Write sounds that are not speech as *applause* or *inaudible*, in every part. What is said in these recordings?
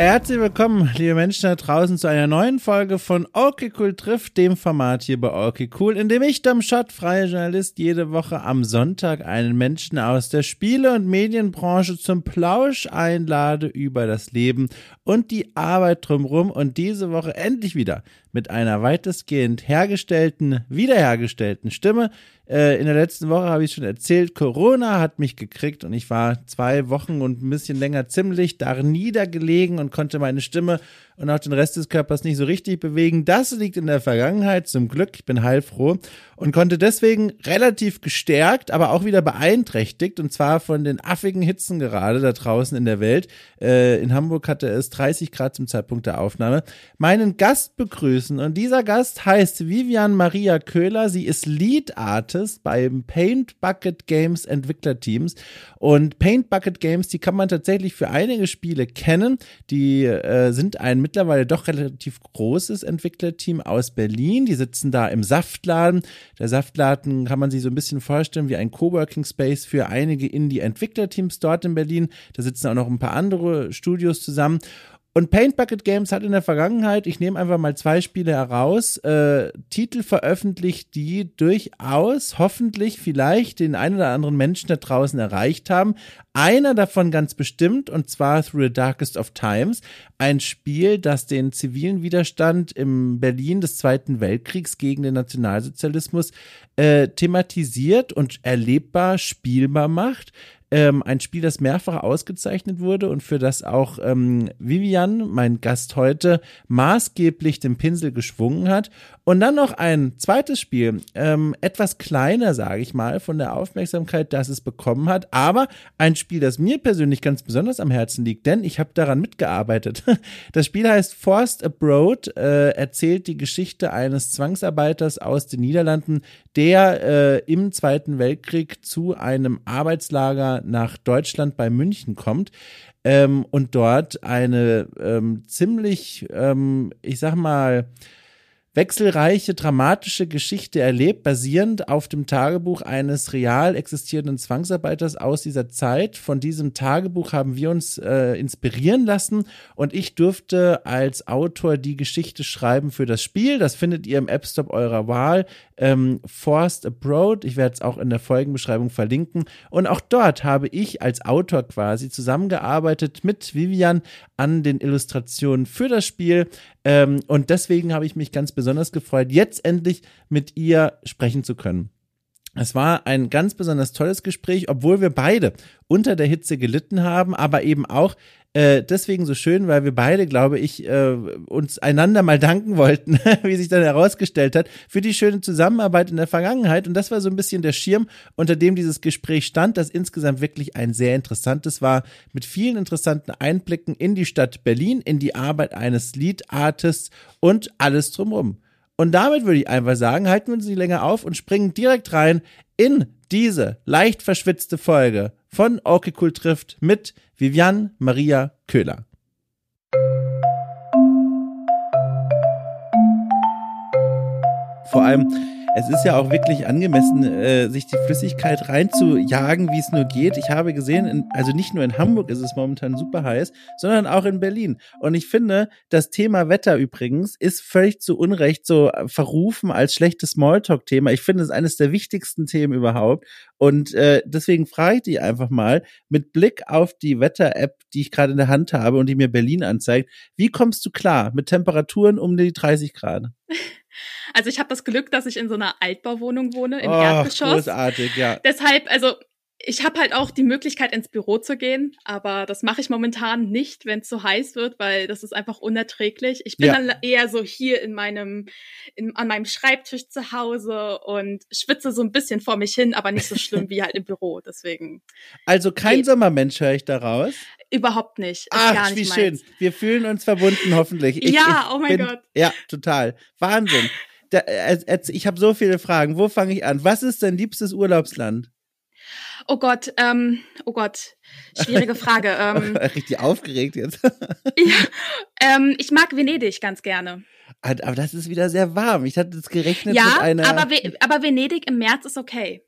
Herzlich willkommen, liebe Menschen da draußen, zu einer neuen Folge von Okay Cool trifft, dem Format hier bei Okay Cool, in dem ich, Dom Schott, freier Journalist, jede Woche am Sonntag einen Menschen aus der Spiele- und Medienbranche zum Plausch einlade über das Leben und die Arbeit drumherum und diese Woche endlich wieder mit einer weitestgehend hergestellten, wiederhergestellten Stimme. Äh, in der letzten Woche habe ich schon erzählt, Corona hat mich gekriegt und ich war zwei Wochen und ein bisschen länger ziemlich da niedergelegen und konnte meine Stimme und auch den Rest des Körpers nicht so richtig bewegen. Das liegt in der Vergangenheit, zum Glück. Ich bin heilfroh und konnte deswegen relativ gestärkt, aber auch wieder beeinträchtigt und zwar von den affigen Hitzen gerade da draußen in der Welt. Äh, in Hamburg hatte es 30 Grad zum Zeitpunkt der Aufnahme. Meinen Gast begrüßen und dieser Gast heißt Vivian Maria Köhler. Sie ist Lead Artist beim Paint Bucket Games Entwicklerteams und Paint Bucket Games, die kann man tatsächlich für einige Spiele kennen. Die äh, sind ein mittlerweile doch relativ großes Entwicklerteam aus Berlin. Die sitzen da im Saftladen. Der Saftladen kann man sich so ein bisschen vorstellen wie ein Coworking Space für einige Indie-Entwicklerteams dort in Berlin. Da sitzen auch noch ein paar andere Studios zusammen. Und Paint Bucket Games hat in der Vergangenheit, ich nehme einfach mal zwei Spiele heraus, äh, Titel veröffentlicht, die durchaus hoffentlich vielleicht den einen oder anderen Menschen da draußen erreicht haben. Einer davon ganz bestimmt, und zwar Through the Darkest of Times, ein Spiel, das den zivilen Widerstand im Berlin des Zweiten Weltkriegs gegen den Nationalsozialismus äh, thematisiert und erlebbar, spielbar macht ähm, ein Spiel, das mehrfach ausgezeichnet wurde und für das auch ähm, Vivian, mein Gast heute, maßgeblich den Pinsel geschwungen hat. Und dann noch ein zweites Spiel, ähm, etwas kleiner, sage ich mal, von der Aufmerksamkeit, das es bekommen hat, aber ein Spiel, das mir persönlich ganz besonders am Herzen liegt, denn ich habe daran mitgearbeitet. *laughs* Das Spiel heißt Forced Abroad, äh, erzählt die Geschichte eines Zwangsarbeiters aus den Niederlanden, der äh, im Zweiten Weltkrieg zu einem Arbeitslager nach Deutschland bei München kommt. Ähm, und dort eine ähm, ziemlich, ähm, ich sag mal, wechselreiche, dramatische Geschichte erlebt, basierend auf dem Tagebuch eines real existierenden Zwangsarbeiters aus dieser Zeit. Von diesem Tagebuch haben wir uns äh, inspirieren lassen und ich durfte als Autor die Geschichte schreiben für das Spiel. Das findet ihr im App Store eurer Wahl. Ähm, Forced Abroad. Ich werde es auch in der Folgenbeschreibung verlinken. Und auch dort habe ich als Autor quasi zusammengearbeitet mit Vivian an den Illustrationen für das Spiel. Ähm, und deswegen habe ich mich ganz besonders gefreut, jetzt endlich mit ihr sprechen zu können. Es war ein ganz besonders tolles Gespräch, obwohl wir beide unter der Hitze gelitten haben, aber eben auch äh, deswegen so schön, weil wir beide, glaube ich, äh, uns einander mal danken wollten, *laughs* wie sich dann herausgestellt hat, für die schöne Zusammenarbeit in der Vergangenheit. Und das war so ein bisschen der Schirm, unter dem dieses Gespräch stand, das insgesamt wirklich ein sehr interessantes war, mit vielen interessanten Einblicken in die Stadt Berlin, in die Arbeit eines Lead-Artists und alles drumherum. Und damit würde ich einfach sagen, halten wir uns nicht länger auf und springen direkt rein in diese leicht verschwitzte Folge von Okay Cool trifft mit Vivian Maria Köhler. Vor allem es ist ja auch wirklich angemessen, äh, sich die Flüssigkeit reinzujagen, wie es nur geht. Ich habe gesehen, in, also nicht nur in Hamburg ist es momentan super heiß, sondern auch in Berlin. Und ich finde, das Thema Wetter übrigens ist völlig zu Unrecht so verrufen als schlechtes Smalltalk-Thema. Ich finde es eines der wichtigsten Themen überhaupt. Und äh, deswegen frage ich dich einfach mal, mit Blick auf die Wetter-App, die ich gerade in der Hand habe und die mir Berlin anzeigt, wie kommst du klar mit Temperaturen um die 30 Grad? *laughs* Also ich habe das Glück, dass ich in so einer Altbauwohnung wohne, im oh, Erdgeschoss. Großartig, ja. Deshalb, also ich habe halt auch die Möglichkeit, ins Büro zu gehen, aber das mache ich momentan nicht, wenn es so heiß wird, weil das ist einfach unerträglich. Ich bin ja. dann eher so hier in meinem, in, an meinem Schreibtisch zu Hause und schwitze so ein bisschen vor mich hin, aber nicht so schlimm wie halt im Büro. Deswegen. Also kein geht. Sommermensch höre ich daraus. Überhaupt nicht. Ach, nicht wie meins. schön. Wir fühlen uns verbunden, hoffentlich. Ich, ja, ich oh mein bin, Gott. Ja, total. Wahnsinn. Da, äh, ich habe so viele Fragen. Wo fange ich an? Was ist dein liebstes Urlaubsland? Oh Gott, ähm, oh Gott, schwierige Frage. *laughs* Ähm, Richtig aufgeregt jetzt. *laughs* ja, ähm, ich mag Venedig ganz gerne. Aber das ist wieder sehr warm. Ich hatte jetzt gerechnet ja, mit einer. Aber, aber Venedig im März ist okay.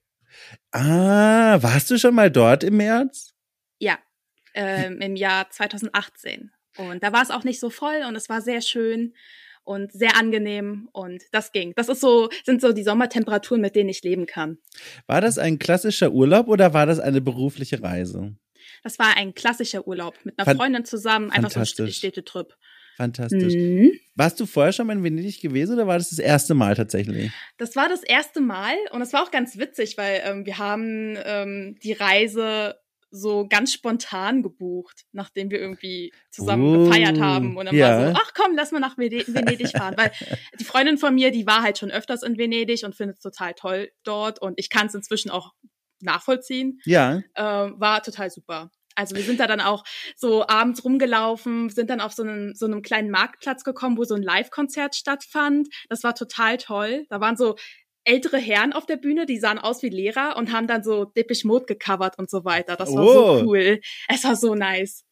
Ah, warst du schon mal dort im März? Ja, ähm, im Jahr 2018. Und da war es auch nicht so voll und es war sehr schön und sehr angenehm und das ging. Das ist so, sind so die Sommertemperaturen, mit denen ich leben kann. War das ein klassischer Urlaub oder war das eine berufliche Reise? Das war ein klassischer Urlaub mit einer Fan Freundin zusammen, einfach so ein Städtetrip. Fantastisch. Mhm. Warst du vorher schon mal in Venedig gewesen oder war das das erste Mal tatsächlich? Das war das erste Mal und es war auch ganz witzig, weil ähm, wir haben ähm, die Reise so ganz spontan gebucht, nachdem wir irgendwie zusammen uh, gefeiert haben. Und dann ja. war so, ach komm, lass mal nach Venedig fahren. Weil die Freundin von mir, die war halt schon öfters in Venedig und findet es total toll dort. Und ich kann es inzwischen auch nachvollziehen. Ja. Äh, war total super. Also wir sind da dann auch so abends rumgelaufen, sind dann auf so einem, so einem kleinen Marktplatz gekommen, wo so ein Live-Konzert stattfand. Das war total toll. Da waren so ältere Herren auf der Bühne, die sahen aus wie Lehrer und haben dann so Dippisch Mode gecovert und so weiter. Das war oh. so cool. Es war so nice.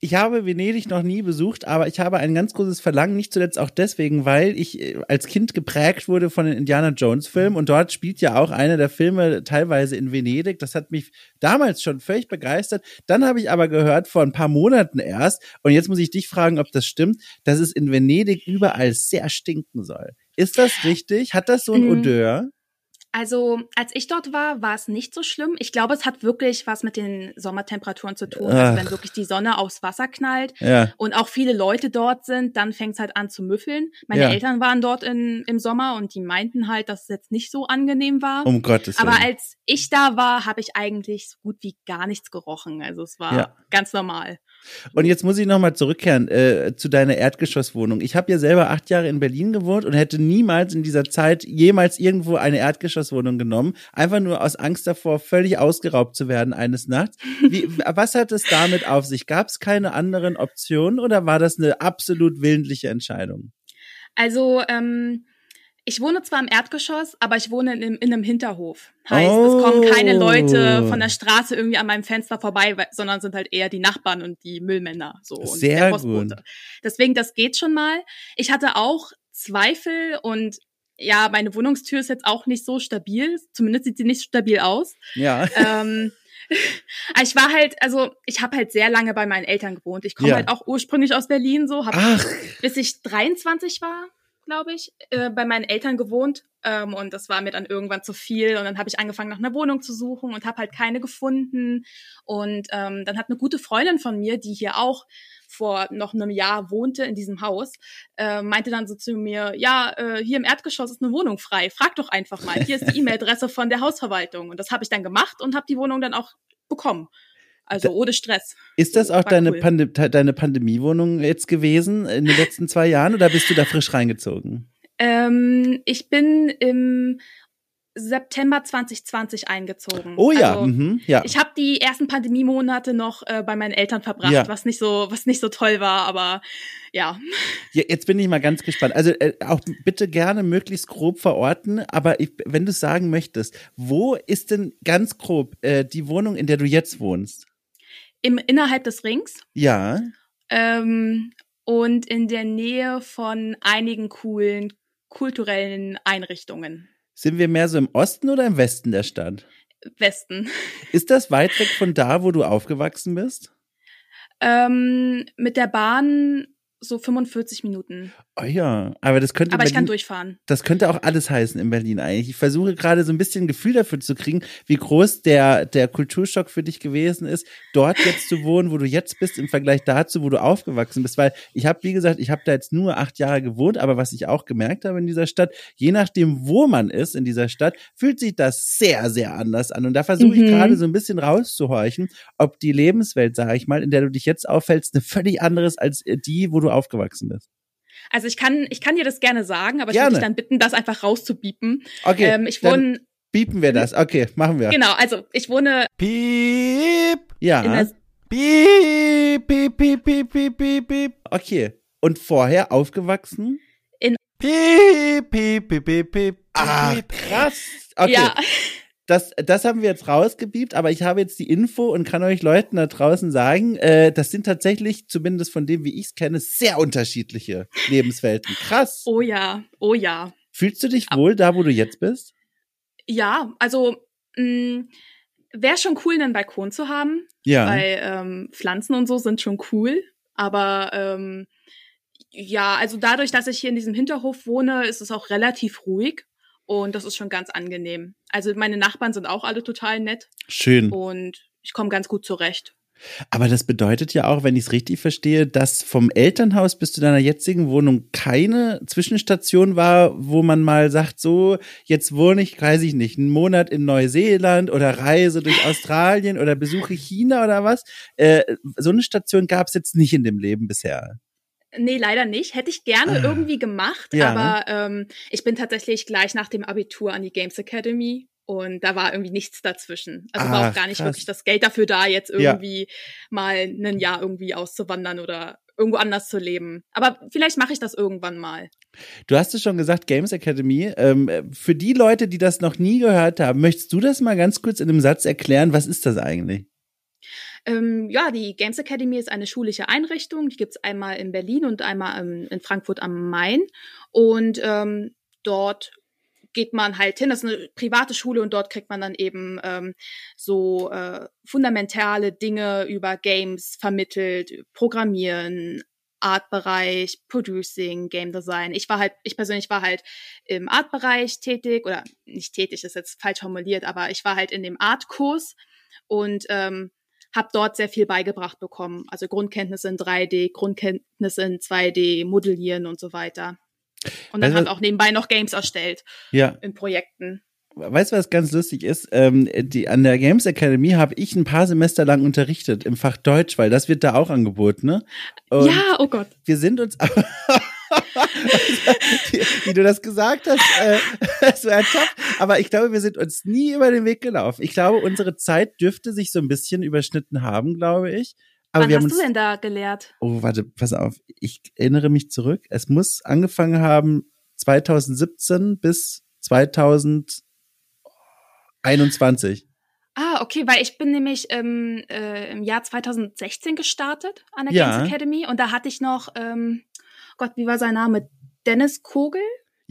Ich habe Venedig noch nie besucht, aber ich habe ein ganz großes Verlangen, nicht zuletzt auch deswegen, weil ich äh, als Kind geprägt wurde von den Indiana Jones Filmen und dort spielt ja auch einer der Filme teilweise in Venedig. Das hat mich damals schon völlig begeistert. Dann habe ich aber gehört, vor ein paar Monaten erst, und jetzt muss ich dich fragen, ob das stimmt, dass es in Venedig überall sehr stinken soll. Ist das richtig? Hat das so ein mhm. Odeur? Also, als ich dort war, war es nicht so schlimm. Ich glaube, es hat wirklich was mit den Sommertemperaturen zu tun. Also, wenn wirklich die Sonne aufs Wasser knallt ja. und auch viele Leute dort sind, dann fängt es halt an zu müffeln. Meine ja. Eltern waren dort in, im Sommer und die meinten halt, dass es jetzt nicht so angenehm war. Um Gottes Willen. Aber als ich da war, habe ich eigentlich so gut wie gar nichts gerochen. Also, es war ja. ganz normal. Und jetzt muss ich nochmal zurückkehren äh, zu deiner Erdgeschosswohnung. Ich habe ja selber acht Jahre in Berlin gewohnt und hätte niemals in dieser Zeit jemals irgendwo eine Erdgeschosswohnung genommen. Einfach nur aus Angst davor, völlig ausgeraubt zu werden eines Nachts. Wie, *laughs* was hat es damit auf sich? Gab es keine anderen Optionen oder war das eine absolut willentliche Entscheidung? Also, ähm, ich wohne zwar im Erdgeschoss, aber ich wohne in, in einem Hinterhof. Heißt, oh. es kommen keine Leute von der Straße irgendwie an meinem Fenster vorbei, sondern sind halt eher die Nachbarn und die Müllmänner so und Sehr der Postbote. Gut. Deswegen, das geht schon mal. Ich hatte auch Zweifel und ja, meine Wohnungstür ist jetzt auch nicht so stabil. Zumindest sieht sie nicht stabil aus. Ja. Ähm, *laughs* ich war halt, also ich habe halt sehr lange bei meinen Eltern gewohnt. Ich komme ja. halt auch ursprünglich aus Berlin, so habe bis ich 23 war, glaube ich, äh, bei meinen Eltern gewohnt ähm, und das war mir dann irgendwann zu viel. Und dann habe ich angefangen nach einer Wohnung zu suchen und habe halt keine gefunden. Und ähm, dann hat eine gute Freundin von mir, die hier auch vor noch einem Jahr wohnte in diesem Haus, äh, meinte dann so zu mir, ja, äh, hier im Erdgeschoss ist eine Wohnung frei, frag doch einfach mal, hier ist die *laughs* E-Mail-Adresse von der Hausverwaltung. Und das habe ich dann gemacht und habe die Wohnung dann auch bekommen. Also ohne Stress. Ist das auch deine, cool. Pande deine Pandemiewohnung jetzt gewesen in den letzten zwei Jahren oder bist du da frisch reingezogen? Ähm, ich bin im September 2020 eingezogen. Oh ja, also, mhm, ja. Ich habe die ersten Pandemiemonate noch äh, bei meinen Eltern verbracht, ja. was nicht so was nicht so toll war, aber ja. ja jetzt bin ich mal ganz gespannt. Also äh, auch bitte gerne möglichst grob verorten, aber ich, wenn du sagen möchtest, wo ist denn ganz grob äh, die Wohnung, in der du jetzt wohnst? Im innerhalb des Rings. Ja. Ähm, und in der Nähe von einigen coolen kulturellen Einrichtungen. Sind wir mehr so im Osten oder im Westen der Stadt? Westen. *laughs* Ist das weit weg von da, wo du aufgewachsen bist? Ähm, mit der Bahn so 45 Minuten. Oh ja, aber das könnte. Aber Berlin, ich kann durchfahren. Das könnte auch alles heißen in Berlin eigentlich. Ich versuche gerade so ein bisschen ein Gefühl dafür zu kriegen, wie groß der, der Kulturschock für dich gewesen ist, dort jetzt zu wohnen, wo du jetzt bist, im Vergleich dazu, wo du aufgewachsen bist. Weil ich habe, wie gesagt, ich habe da jetzt nur acht Jahre gewohnt, aber was ich auch gemerkt habe in dieser Stadt, je nachdem, wo man ist in dieser Stadt, fühlt sich das sehr, sehr anders an. Und da versuche mhm. ich gerade so ein bisschen rauszuhorchen, ob die Lebenswelt, sage ich mal, in der du dich jetzt aufhältst, eine völlig anderes als die, wo du aufgewachsen bist. Also ich kann, ich kann dir das gerne sagen, aber ich würde dich dann bitten, das einfach rauszubiepen. Okay. Ähm, ich wohne. Biepen wir das. Okay, machen wir. Genau, also ich wohne. Piep. Ja. Piep, piep, piep, piep, piep, piep, piep. Okay. Und vorher aufgewachsen? In. Piep, piep, piep, piep, piep. Ah, krass. Okay. Ja das, das haben wir jetzt rausgebiebt, aber ich habe jetzt die Info und kann euch Leuten da draußen sagen, äh, das sind tatsächlich, zumindest von dem, wie ich es kenne, sehr unterschiedliche Lebenswelten. Krass. Oh ja, oh ja. Fühlst du dich wohl da, wo du jetzt bist? Ja, also wäre schon cool, einen Balkon zu haben. Ja. Weil ähm, Pflanzen und so sind schon cool. Aber ähm, ja, also dadurch, dass ich hier in diesem Hinterhof wohne, ist es auch relativ ruhig. Und das ist schon ganz angenehm. Also meine Nachbarn sind auch alle total nett. Schön. Und ich komme ganz gut zurecht. Aber das bedeutet ja auch, wenn ich es richtig verstehe, dass vom Elternhaus bis zu deiner jetzigen Wohnung keine Zwischenstation war, wo man mal sagt, so, jetzt wohne ich, weiß ich nicht, einen Monat in Neuseeland oder reise durch *laughs* Australien oder besuche China oder was. Äh, so eine Station gab es jetzt nicht in dem Leben bisher. Nee, leider nicht. Hätte ich gerne ah. irgendwie gemacht, ja, aber ne? ähm, ich bin tatsächlich gleich nach dem Abitur an die Games Academy und da war irgendwie nichts dazwischen. Also ah, war auch gar nicht krass. wirklich das Geld dafür da, jetzt irgendwie ja. mal ein Jahr irgendwie auszuwandern oder irgendwo anders zu leben. Aber vielleicht mache ich das irgendwann mal. Du hast es schon gesagt, Games Academy. Ähm, für die Leute, die das noch nie gehört haben, möchtest du das mal ganz kurz in einem Satz erklären? Was ist das eigentlich? Ähm, ja, die Games Academy ist eine schulische Einrichtung. Die gibt es einmal in Berlin und einmal ähm, in Frankfurt am Main. Und ähm, dort geht man halt hin. Das ist eine private Schule und dort kriegt man dann eben ähm, so äh, fundamentale Dinge über Games vermittelt, Programmieren, Artbereich, Producing, Game Design. Ich war halt, ich persönlich war halt im Artbereich tätig oder nicht tätig, ist jetzt falsch formuliert, aber ich war halt in dem Artkurs und ähm, habe dort sehr viel beigebracht bekommen. Also Grundkenntnisse in 3D, Grundkenntnisse in 2D, Modellieren und so weiter. Und dann weißt, hat auch nebenbei noch Games erstellt. Ja. In Projekten. Weißt du, was ganz lustig ist? Ähm, die, an der Games Academy habe ich ein paar Semester lang unterrichtet im Fach Deutsch, weil das wird da auch angeboten, ne? Und ja, oh Gott. Wir sind uns wie, *laughs* *laughs* wie, du das gesagt hast, äh, *laughs* so ertappt. Aber ich glaube, wir sind uns nie über den Weg gelaufen. Ich glaube, unsere Zeit dürfte sich so ein bisschen überschnitten haben, glaube ich. Aber Wann hast uns, du denn da gelehrt? Oh, warte, pass auf. Ich erinnere mich zurück. Es muss angefangen haben 2017 bis 2021. Ah, okay, weil ich bin nämlich ähm, äh, im Jahr 2016 gestartet an der ja. Games Academy und da hatte ich noch, ähm, Gott, wie war sein Name? Dennis Kogel?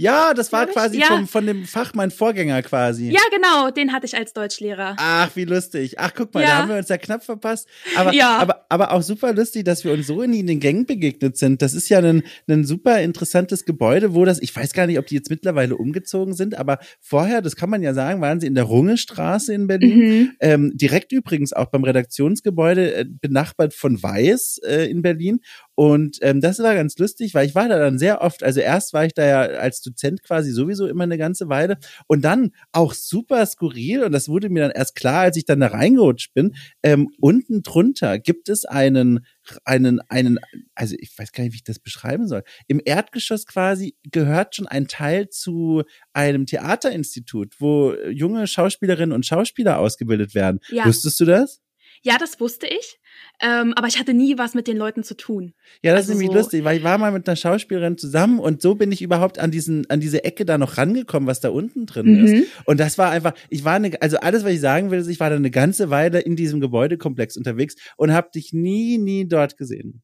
Ja, das war quasi ja. vom, von dem Fach mein Vorgänger quasi. Ja, genau, den hatte ich als Deutschlehrer. Ach, wie lustig. Ach, guck mal, ja. da haben wir uns ja knapp verpasst. Aber, ja. aber, aber auch super lustig, dass wir uns so in den Gängen begegnet sind. Das ist ja ein, ein super interessantes Gebäude, wo das, ich weiß gar nicht, ob die jetzt mittlerweile umgezogen sind, aber vorher, das kann man ja sagen, waren sie in der Rungestraße in Berlin. Mhm. Ähm, direkt übrigens auch beim Redaktionsgebäude, äh, benachbart von Weiß äh, in Berlin. Und ähm, das war ganz lustig, weil ich war da dann sehr oft, also erst war ich da ja als Dozent quasi sowieso immer eine ganze Weile und dann auch super skurril und das wurde mir dann erst klar, als ich dann da reingerutscht bin. Ähm, unten drunter gibt es einen einen, einen, also ich weiß gar nicht, wie ich das beschreiben soll. Im Erdgeschoss quasi gehört schon ein Teil zu einem Theaterinstitut, wo junge Schauspielerinnen und Schauspieler ausgebildet werden. Ja. Wusstest du das? Ja, das wusste ich. Ähm, aber ich hatte nie was mit den Leuten zu tun. Ja, das also ist nämlich so lustig, weil ich war mal mit einer Schauspielerin zusammen und so bin ich überhaupt an diesen, an diese Ecke da noch rangekommen, was da unten drin mhm. ist. Und das war einfach, ich war eine, also alles, was ich sagen will, ist, ich war da eine ganze Weile in diesem Gebäudekomplex unterwegs und habe dich nie, nie dort gesehen.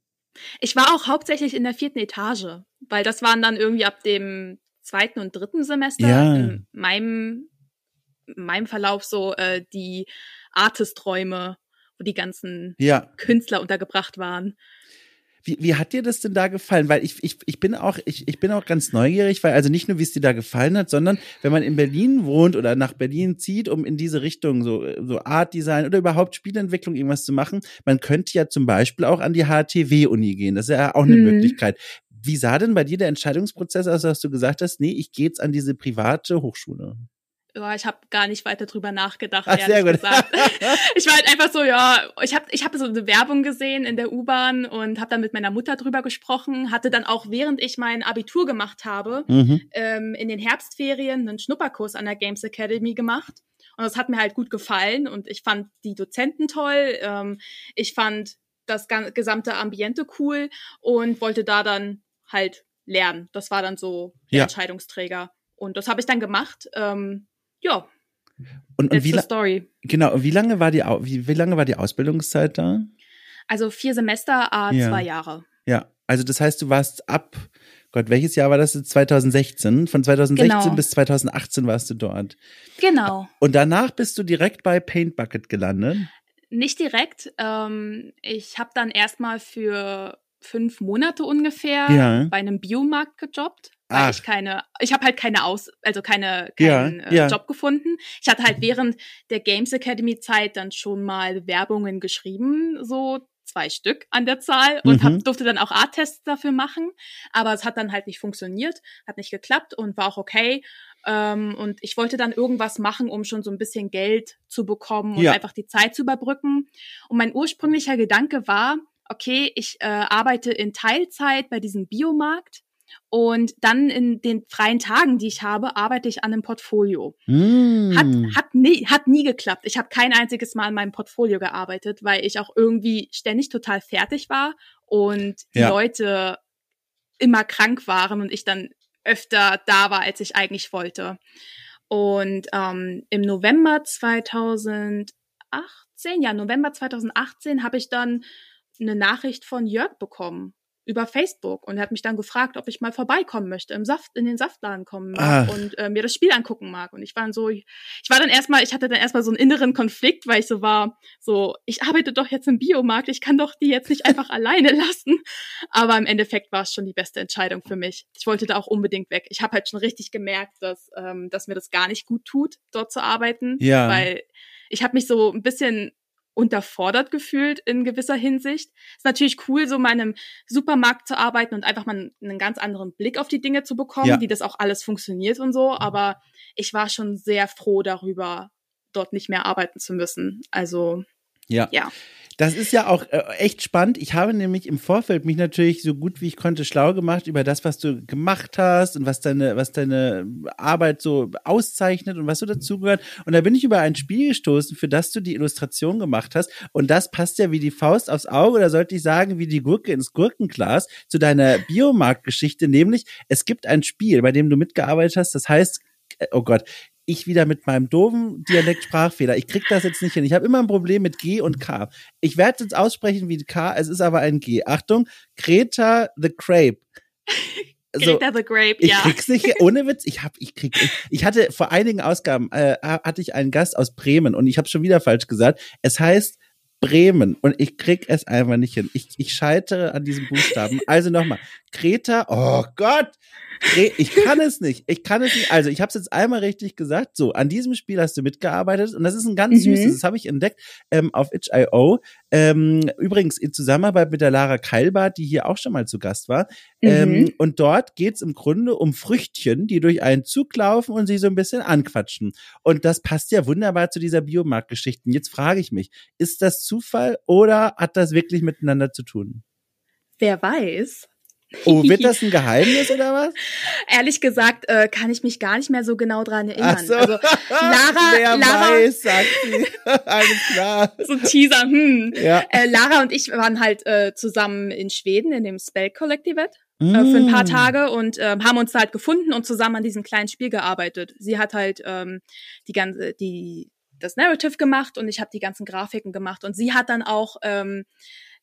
Ich war auch hauptsächlich in der vierten Etage, weil das waren dann irgendwie ab dem zweiten und dritten Semester ja. in meinem, in meinem Verlauf so äh, die Artisträume wo die ganzen ja. Künstler untergebracht waren. Wie, wie hat dir das denn da gefallen? Weil ich, ich, ich bin auch, ich, ich bin auch ganz neugierig, weil also nicht nur, wie es dir da gefallen hat, sondern wenn man in Berlin wohnt oder nach Berlin zieht, um in diese Richtung so, so Art Design oder überhaupt Spielentwicklung irgendwas zu machen, man könnte ja zum Beispiel auch an die HTW-Uni gehen. Das ist ja auch eine mhm. Möglichkeit. Wie sah denn bei dir der Entscheidungsprozess aus, dass du gesagt hast, nee, ich gehe jetzt an diese private Hochschule? Ja, ich habe gar nicht weiter drüber nachgedacht, Ach, ehrlich gesagt. *laughs* ich war halt einfach so, ja, ich habe ich hab so eine Werbung gesehen in der U-Bahn und habe dann mit meiner Mutter drüber gesprochen, hatte dann auch, während ich mein Abitur gemacht habe, mhm. ähm, in den Herbstferien einen Schnupperkurs an der Games Academy gemacht. Und das hat mir halt gut gefallen und ich fand die Dozenten toll, ähm, ich fand das gesamte Ambiente cool und wollte da dann halt lernen. Das war dann so der ja. Entscheidungsträger. Und das habe ich dann gemacht. Ähm, ja. Und, und wie Story. Genau, und wie lange war die wie, wie lange war die Ausbildungszeit da? Also vier Semester, a ja. zwei Jahre. Ja, also das heißt, du warst ab Gott, welches Jahr war das? 2016. Von 2016 genau. bis 2018 warst du dort. Genau. Und danach bist du direkt bei Paint Bucket gelandet? Nicht direkt. Ähm, ich habe dann erstmal für fünf Monate ungefähr Ja. bei einem Biomarkt gejobbt. Weil Ach. ich keine, ich habe halt keine Aus, also keine keinen, Ja, äh, ja. Job gefunden. Ich hatte halt während der Games Academy Zeit dann schon mal Bewerbungen geschrieben, so zwei Stück an der Zahl und Mhm. hab, durfte dann auch Art-Tests dafür machen, aber es hat dann halt nicht funktioniert, hat nicht geklappt und war auch okay. Ähm, und ich wollte dann irgendwas machen, um schon so ein bisschen Geld zu bekommen und Ja. einfach die Zeit zu überbrücken. Und mein ursprünglicher Gedanke war, okay, ich äh, arbeite in Teilzeit bei diesem Biomarkt und dann in den freien Tagen, die ich habe, arbeite ich an einem Portfolio. Mm. Hat, hat, nie, hat nie geklappt. Ich habe kein einziges Mal an meinem Portfolio gearbeitet, weil ich auch irgendwie ständig total fertig war und die Ja. Leute immer krank waren und ich dann öfter da war, als ich eigentlich wollte. Und ähm, im November 2018, ja, November 2018 habe ich dann eine Nachricht von Jörg bekommen über Facebook und er hat mich dann gefragt, ob ich mal vorbeikommen möchte, im Saft, in den Saftladen kommen mag Ach. und äh, mir das Spiel angucken mag. Und ich war dann so, ich war dann erstmal, ich hatte dann erstmal so einen inneren Konflikt, weil ich so war, so, ich arbeite doch jetzt im Biomarkt, ich kann doch die jetzt nicht einfach *laughs* alleine lassen. Aber im Endeffekt war es schon die beste Entscheidung für mich. Ich wollte da auch unbedingt weg. Ich habe halt schon richtig gemerkt, dass, ähm, dass mir das gar nicht gut tut, dort zu arbeiten. Ja. Weil ich habe mich so ein bisschen unterfordert gefühlt in gewisser Hinsicht. Ist natürlich cool, so mal in einem Supermarkt zu arbeiten und einfach mal einen ganz anderen Blick auf die Dinge zu bekommen, Ja. wie das auch alles funktioniert und so. Aber ich war schon sehr froh darüber, dort nicht mehr arbeiten zu müssen. Also Ja. ja. Das ist ja auch äh, echt spannend. Ich habe nämlich im Vorfeld mich natürlich so gut wie ich konnte schlau gemacht über das, was du gemacht hast und was deine, was deine Arbeit so auszeichnet und was so dazugehört. Und da bin ich über ein Spiel gestoßen, für das du die Illustration gemacht hast. Und das passt ja wie die Faust aufs Auge, oder sollte ich sagen, wie die Gurke ins Gurkenglas zu deiner Biomarktgeschichte. Nämlich, es gibt ein Spiel, bei dem du mitgearbeitet hast, das heißt, äh, oh Gott, ich wieder mit meinem doofen Dialekt Sprachfehler. Ich krieg das jetzt nicht hin. Ich habe immer ein Problem mit G und K. Ich werde es jetzt aussprechen wie K, es ist aber ein G. Achtung, Greta the Crape. *laughs* So, Greta the Grape, ich ja. krieg's nicht, hin. ohne Witz, ich hab, ich krieg, ich, ich hatte vor einigen Ausgaben, äh, hatte ich einen Gast aus Bremen und ich habe schon wieder falsch gesagt. Es heißt Bremen und ich krieg es einfach nicht hin. Ich, ich scheitere an diesem Buchstaben. Also nochmal, Greta, oh Gott, ich kann es nicht. Ich kann es nicht. Also, ich habe es jetzt einmal richtig gesagt. So, an diesem Spiel hast du mitgearbeitet und das ist ein ganz Mhm. süßes, das habe ich entdeckt ähm, auf itch.io. Ähm, übrigens in Zusammenarbeit mit der Lara Keilbart, die hier auch schon mal zu Gast war. Ähm, Mhm. und dort geht's im Grunde um Früchtchen, die durch einen Zug laufen und sie so ein bisschen anquatschen. Und das passt ja wunderbar zu dieser Biomarktgeschichte. Jetzt frage ich mich, ist das Zufall oder hat das wirklich miteinander zu tun? Wer weiß. Oh, *laughs* wird das ein Geheimnis oder was? Ehrlich gesagt, äh, kann ich mich gar nicht mehr so genau dran erinnern. Ach so. Also Lara, *laughs* Wer Lara, weiß, sagt sie. *laughs* Alles klar. so ein Teaser, hm. Ja. Äh, Lara und ich waren halt äh, zusammen in Schweden in dem Spell Collective äh, für ein paar Mm. Tage und ähm, haben uns da halt gefunden und zusammen an diesem kleinen Spiel gearbeitet. Sie hat halt ähm, die ganze, die das Narrative gemacht und ich habe die ganzen Grafiken gemacht und sie hat dann auch ähm,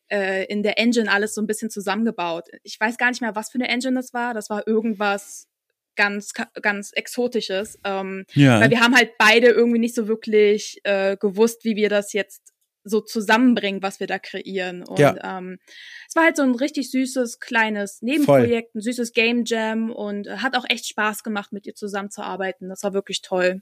äh, in der Engine alles so ein bisschen zusammengebaut. Ich weiß gar nicht mehr, was für eine Engine das war. Das war irgendwas ganz ganz exotisches. Ähm, Ja. weil wir haben halt beide irgendwie nicht so wirklich äh, gewusst, wie wir das jetzt so zusammenbringen, was wir da kreieren. Und Ja. ähm, es war halt so ein richtig süßes, kleines Nebenprojekt, ein süßes Game Jam und äh, hat auch echt Spaß gemacht, mit ihr zusammenzuarbeiten. Das war wirklich toll.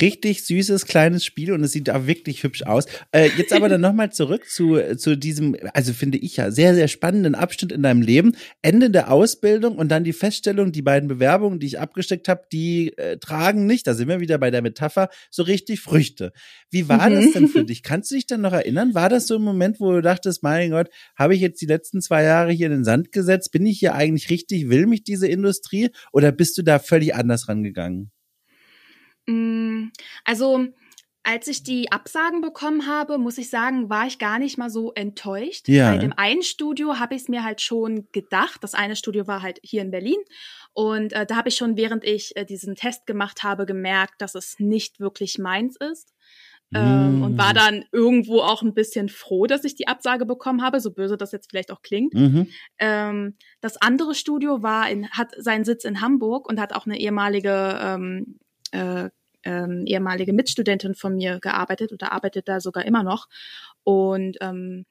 Richtig süßes kleines Spiel und es sieht auch wirklich hübsch aus. Äh, jetzt aber dann *laughs* nochmal zurück zu, zu diesem, also finde ich ja, sehr, sehr spannenden Abschnitt in deinem Leben. Ende der Ausbildung und dann die Feststellung, die beiden Bewerbungen, die ich abgesteckt habe, die äh, tragen nicht, da sind wir wieder bei der Metapher, so richtig Früchte. Wie war Mhm. das denn für dich? Kannst du dich dann noch erinnern? War das so ein Moment, wo du dachtest, mein Gott, habe ich jetzt die letzten zwei Jahre hier in den Sand gesetzt? Bin ich hier eigentlich richtig? Will mich diese Industrie? Oder bist du da völlig anders rangegangen? Mm, Also, als ich die Absagen bekommen habe, muss ich sagen, war ich gar nicht mal so enttäuscht. Ja. Bei dem einen Studio habe ich es mir halt schon gedacht. Das eine Studio war halt hier in Berlin. Und äh, da habe ich schon, während ich äh, diesen Test gemacht habe, gemerkt, dass es nicht wirklich meins ist. Ähm, Mm. und war dann irgendwo auch ein bisschen froh, dass ich die Absage bekommen habe, so böse das jetzt vielleicht auch klingt. Mhm. Ähm, das andere Studio war in, hat seinen Sitz in Hamburg und hat auch eine ehemalige ähm, äh, ähm, ehemalige Mitstudentin von mir gearbeitet oder arbeitet da sogar immer noch. Und ähm,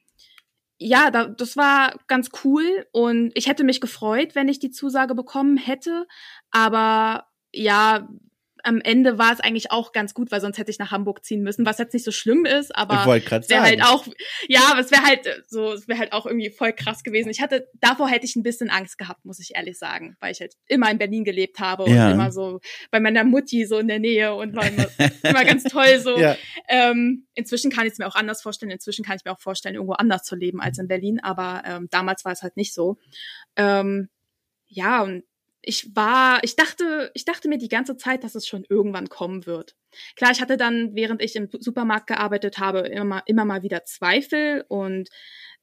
ja, da, das war ganz cool und ich hätte mich gefreut, wenn ich die Zusage bekommen hätte. Aber ja, am Ende war es eigentlich auch ganz gut, weil sonst hätte ich nach Hamburg ziehen müssen, was jetzt nicht so schlimm ist, aber es wäre halt auch, ja, aber es wäre halt so, es wäre halt auch irgendwie voll krass gewesen. Ich hatte, davor hätte ich ein bisschen Angst gehabt, muss ich ehrlich sagen, weil ich halt immer in Berlin gelebt habe und ja. immer so bei meiner Mutti so in der Nähe und war *laughs* immer, immer ganz toll so. Ja. Ähm, inzwischen kann ich es mir auch anders vorstellen. Inzwischen kann ich mir auch vorstellen, irgendwo anders zu leben als in Berlin, aber ähm, damals war es halt nicht so. Ähm, ja, und ich war, ich dachte, ich dachte mir die ganze Zeit, dass es schon irgendwann kommen wird. Klar, ich hatte dann, während ich im Supermarkt gearbeitet habe, immer mal, immer mal wieder Zweifel und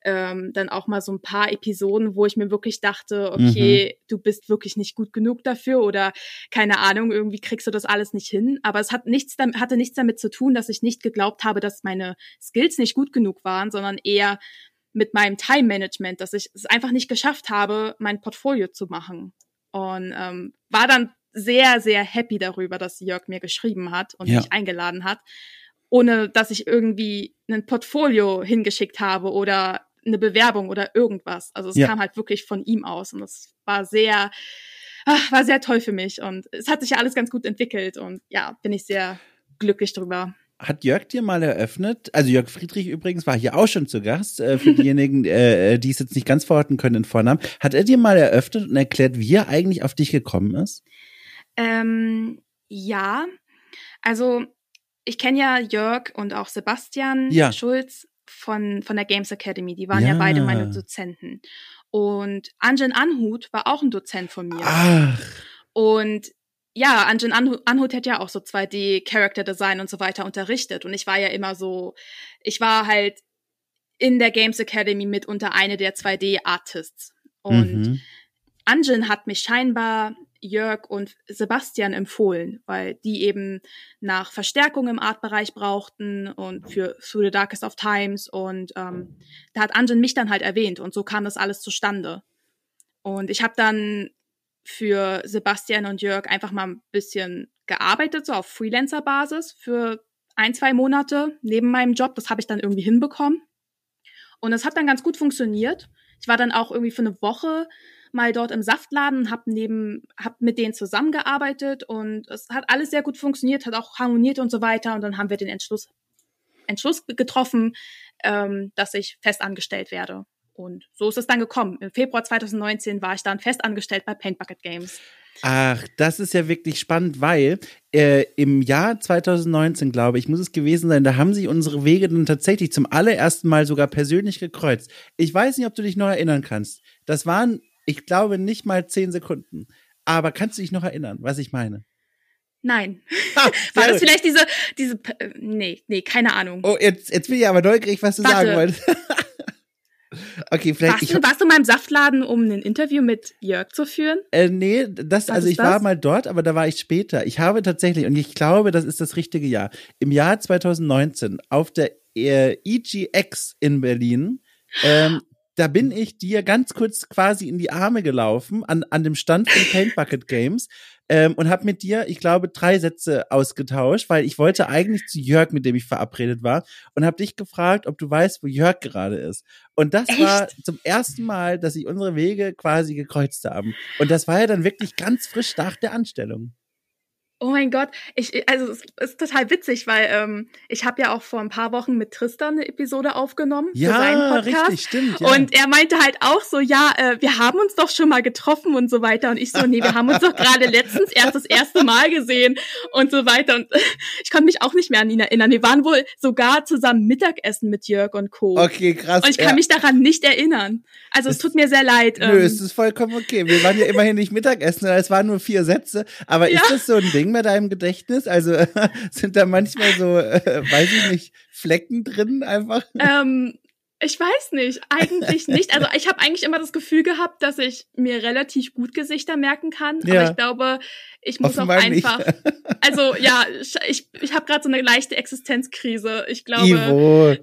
ähm, dann auch mal so ein paar Episoden, wo ich mir wirklich dachte, okay, mhm. du bist wirklich nicht gut genug dafür oder keine Ahnung, irgendwie kriegst du das alles nicht hin. Aber es hat nichts, hatte nichts damit zu tun, dass ich nicht geglaubt habe, dass meine Skills nicht gut genug waren, sondern eher mit meinem Time Management, dass ich es einfach nicht geschafft habe, mein Portfolio zu machen. Und ähm, war dann sehr, sehr happy darüber, dass Jörg mir geschrieben hat und ja. mich eingeladen hat, ohne dass ich irgendwie ein Portfolio hingeschickt habe oder eine Bewerbung oder irgendwas. Also es ja. kam halt wirklich von ihm aus und es war sehr, ach, war sehr toll für mich und es hat sich ja alles ganz gut entwickelt und ja, bin ich sehr glücklich drüber hat Jörg dir mal eröffnet, also Jörg Friedrich übrigens war hier auch schon zu Gast, äh, für *laughs* diejenigen, äh, äh, die es jetzt nicht ganz verorten können in Vornamen, hat er dir mal eröffnet und erklärt, wie er eigentlich auf dich gekommen ist? Ähm, ja, also ich kenne ja Jörg und auch Sebastian ja. Schulz von, von der Games Academy, die waren ja. ja beide meine Dozenten. Und Anjan Anhut war auch ein Dozent von mir. Ach. Und ja, Anjin Anhut hat ja auch so 2D Character Design und so weiter unterrichtet und ich war ja immer so, ich war halt in der Games Academy mitunter eine der 2D Artists und mhm. Anjin hat mich scheinbar Jörg und Sebastian empfohlen, weil die eben nach Verstärkung im Artbereich brauchten und für Through the Darkest of Times und ähm, da hat Anjin mich dann halt erwähnt und so kam das alles zustande. Und ich habe dann für Sebastian und Jörg einfach mal ein bisschen gearbeitet, so auf Freelancer-Basis für ein, zwei Monate neben meinem Job. Das habe ich dann irgendwie hinbekommen. Und es hat dann ganz gut funktioniert. Ich war dann auch irgendwie für eine Woche mal dort im Saftladen, habe neben, hab mit denen zusammengearbeitet und es hat alles sehr gut funktioniert, hat auch harmoniert und so weiter. Und dann haben wir den Entschluss, Entschluss getroffen, ähm, dass ich fest angestellt werde. Und so ist es dann gekommen. Im Februar 2019 war ich dann fest angestellt bei Paint Bucket Games. Ach, das ist ja wirklich spannend, weil äh, im Jahr 2019, glaube ich, muss es gewesen sein, da haben sich unsere Wege dann tatsächlich zum allerersten Mal sogar persönlich gekreuzt. Ich weiß nicht, ob du dich noch erinnern kannst. Das waren, ich glaube, nicht mal zehn Sekunden. Aber kannst du dich noch erinnern, was ich meine? Nein. Ah, *laughs* War das vielleicht diese, diese, nee, nee, keine Ahnung. Oh, jetzt, jetzt bin ich aber neugierig, was du Warte. sagen wolltest. *laughs* Okay, vielleicht. Warst, du, warst du mal im Saftladen, um ein Interview mit Jörg zu führen? Äh, nee, das, also ich das? war mal dort, aber da war ich später. Ich habe tatsächlich, und ich glaube, das ist das richtige Jahr, im Jahr 2019 auf der äh, EGX in Berlin ähm, da bin ich dir ganz kurz quasi in die Arme gelaufen an, an dem Stand von Paint Bucket Games ähm, und habe mit dir, ich glaube, drei Sätze ausgetauscht, weil ich wollte eigentlich zu Jörg, mit dem ich verabredet war, und habe dich gefragt, ob du weißt, wo Jörg gerade ist. Und das Echt? war zum ersten Mal, dass sich unsere Wege quasi gekreuzt haben. Und das war ja dann wirklich ganz frisch nach der Anstellung. Oh mein Gott, ich also es ist total witzig, weil ähm, ich habe ja auch vor ein paar Wochen mit Tristan eine Episode aufgenommen ja, für seinen Podcast. Richtig, stimmt, ja. Und er meinte halt auch so, ja, äh, wir haben uns doch schon mal getroffen und so weiter. Und ich so, nee, wir haben uns doch gerade *laughs* letztens erst das erste Mal gesehen und so weiter. Und *laughs* ich konnte mich auch nicht mehr an ihn erinnern. Wir waren wohl sogar zusammen Mittagessen mit Jörg und Co. Okay, krass. Und ich kann ja. mich daran nicht erinnern. Also es, es tut mir sehr leid. Nö, ähm, es ist vollkommen okay. Wir waren ja immerhin nicht Mittagessen, es waren nur vier Sätze. Aber ja. ist das so ein Ding? Ding bei deinem Gedächtnis? Also *laughs* sind da manchmal so, äh, weiß ich nicht, Flecken drin einfach? Ähm, ich weiß nicht, eigentlich *laughs* nicht. Also ich habe eigentlich immer das Gefühl gehabt, dass ich mir relativ gut Gesichter merken kann. Ja. Aber ich glaube, ich muss Offenbar auch einfach. Nicht. *laughs* Also ja, ich, ich habe gerade so eine leichte Existenzkrise. Ich glaube. Ivo.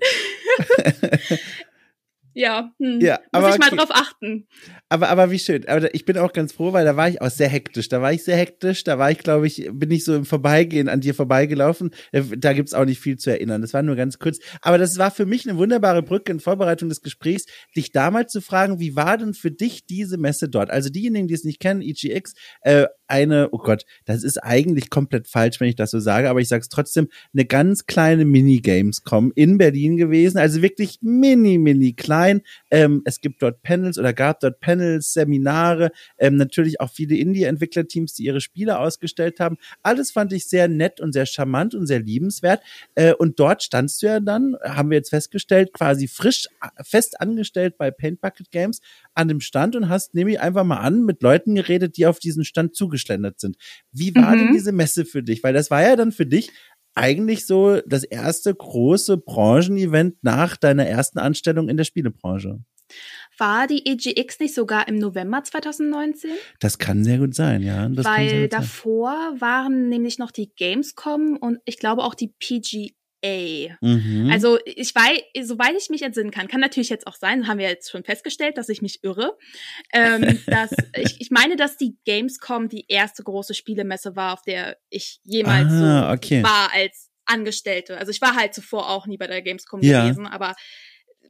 Ja, hm, ja aber muss ich mal okay. drauf achten. Aber, aber wie schön. Aber ich bin auch ganz froh, weil da war ich auch sehr hektisch. Da war ich sehr hektisch. Da war ich, glaube ich, bin ich so im Vorbeigehen an dir vorbeigelaufen. Äh, da gibt's auch nicht viel zu erinnern. Das war nur ganz kurz. Aber das war für mich eine wunderbare Brücke in Vorbereitung des Gesprächs, dich damals zu fragen, wie war denn für dich diese Messe dort? Also diejenigen, die es nicht kennen, EGX, äh, eine, oh Gott, das ist eigentlich komplett falsch, wenn ich das so sage, aber ich sage es trotzdem, eine ganz kleine Minigames.com in Berlin gewesen. Also wirklich mini, mini klein. Ähm, es gibt dort Panels oder gab dort Panels, Seminare, ähm, natürlich auch viele Indie-Entwicklerteams, die ihre Spiele ausgestellt haben. Alles fand ich sehr nett und sehr charmant und sehr liebenswert. Äh, und dort standst du ja dann, haben wir jetzt festgestellt, quasi frisch fest angestellt bei Paint Bucket Games an dem Stand und hast nämlich einfach mal an mit Leuten geredet, die auf diesen Stand zugeschlendert sind. Wie war mhm. denn diese Messe für dich? Weil das war ja dann für dich eigentlich so das erste große Branchenevent nach deiner ersten Anstellung in der Spielebranche. War die EGX nicht sogar im November 2019? Das kann sehr gut sein, ja. Das Weil davor sein. waren nämlich noch die Gamescom und ich glaube auch die PGA. Mhm. Also ich weiß, soweit ich mich entsinnen kann, kann natürlich jetzt auch sein, haben wir jetzt schon festgestellt, dass ich mich irre. Ähm, *laughs* dass ich, ich meine, dass die Gamescom die erste große Spielemesse war, auf der ich jemals ah, so okay. war als Angestellte. Also ich war halt zuvor auch nie bei der Gamescom ja. gewesen, aber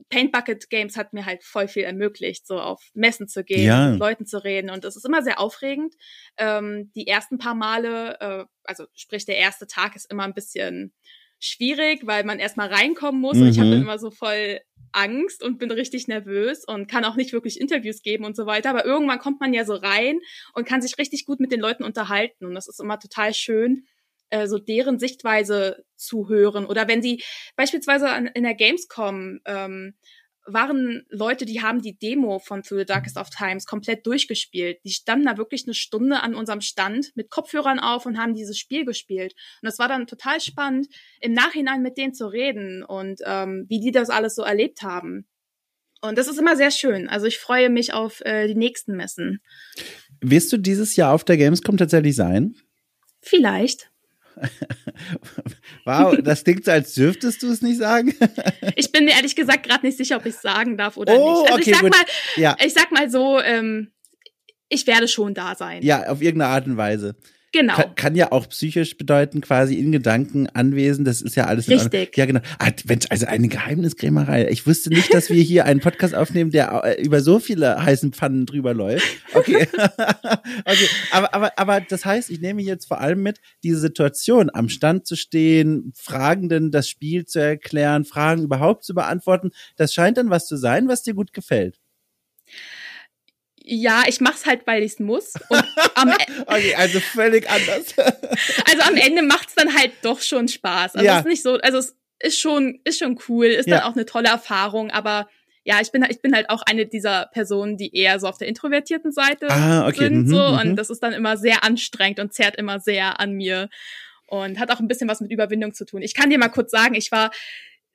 Paint Bucket Games hat mir halt voll viel ermöglicht, so auf Messen zu gehen, ja. mit Leuten zu reden. Und das ist immer sehr aufregend. Ähm, die ersten paar Male, äh, also sprich der erste Tag ist immer ein bisschen schwierig, weil man erstmal reinkommen muss. Mhm. Und ich habe mhm. immer so voll Angst und bin richtig nervös und kann auch nicht wirklich Interviews geben und so weiter. Aber irgendwann kommt man ja so rein und kann sich richtig gut mit den Leuten unterhalten. Und das ist immer total schön, äh, so deren Sichtweise zu hören. Oder wenn sie beispielsweise an, in der Gamescom ähm, waren Leute, die haben die Demo von Through the Darkest of Times komplett durchgespielt. Die standen da wirklich eine Stunde an unserem Stand mit Kopfhörern auf und haben dieses Spiel gespielt. Und das war dann total spannend, im Nachhinein mit denen zu reden und ähm, wie die das alles so erlebt haben. Und das ist immer sehr schön. Also ich freue mich auf äh, die nächsten Messen. Wirst du dieses Jahr auf der Gamescom tatsächlich sein? Vielleicht. *laughs* wow, das klingt so, als dürftest du es nicht sagen. *laughs* ich bin mir ehrlich gesagt gerade nicht sicher, ob ich es sagen darf oder oh, nicht. Also okay, ich sag gut. mal, ja. ich sag mal so, ähm, ich werde schon da sein. Ja, auf irgendeine Art und Weise. Genau. Kann, kann, ja auch psychisch bedeuten, quasi in Gedanken anwesend. Das ist ja alles. Richtig. Ja, genau. Ah, also eine Geheimniskrämerei. Ich wusste nicht, dass wir hier einen Podcast aufnehmen, der äh, über so viele heißen Pfannen drüber läuft. Okay. *laughs* okay. Aber, aber, aber das heißt, ich nehme jetzt vor allem mit, diese Situation, am Stand zu stehen, Fragenden das Spiel zu erklären, Fragen überhaupt zu beantworten. Das scheint dann was zu sein, was dir gut gefällt. Ja, ich mach's halt, weil ich's muss. Und am *laughs* e- okay, also völlig anders. *laughs* also am Ende macht's dann halt doch schon Spaß. Also ja. es ist nicht so, also es ist schon, ist schon cool, ist ja. dann auch eine tolle Erfahrung, aber ja, ich bin, ich bin halt auch eine dieser Personen, die eher so auf der introvertierten Seite ah, okay. sind, so. Mhm, und mhm. das ist dann immer sehr anstrengend und zerrt immer sehr an mir und hat auch ein bisschen was mit Überwindung zu tun. Ich kann dir mal kurz sagen, ich war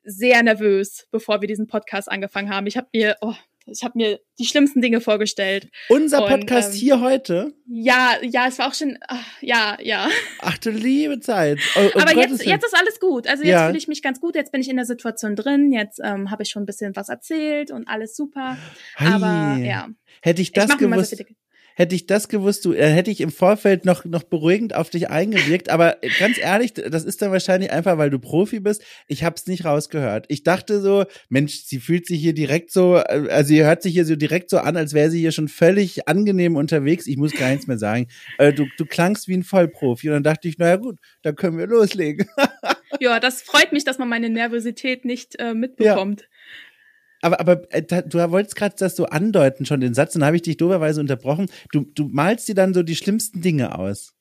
sehr nervös, bevor wir diesen Podcast angefangen haben. Ich habe mir, oh, ich habe mir die schlimmsten Dinge vorgestellt. Unser Podcast ähm, hier heute? Ja, ja, es war auch schon, ach, ja, ja. Ach du liebe Zeit. Oh, oh Aber jetzt, jetzt ist alles gut. Also jetzt ja. fühle ich mich ganz gut. Jetzt bin ich in der Situation drin. Jetzt ähm, habe ich schon ein bisschen was erzählt und alles super. Hey. Aber ja. Hätte ich das ich gewusst. Hätte ich das gewusst, du, äh, hätte ich im Vorfeld noch, noch beruhigend auf dich eingewirkt. Aber ganz ehrlich, das ist dann wahrscheinlich einfach, weil du Profi bist. Ich habe es nicht rausgehört. Ich dachte so, Mensch, sie fühlt sich hier direkt so, äh, also sie hört sich hier so direkt so an, als wäre sie hier schon völlig angenehm unterwegs. Ich muss gar nichts mehr sagen. Äh, du, du klangst wie ein Vollprofi. Und dann dachte ich, naja gut, dann können wir loslegen. *laughs* ja, das freut mich, dass man meine Nervosität nicht äh, mitbekommt. Ja. Aber, aber äh, du wolltest gerade das so andeuten, schon den Satz, und habe ich dich doberweise unterbrochen. Du, du malst dir dann so die schlimmsten Dinge aus.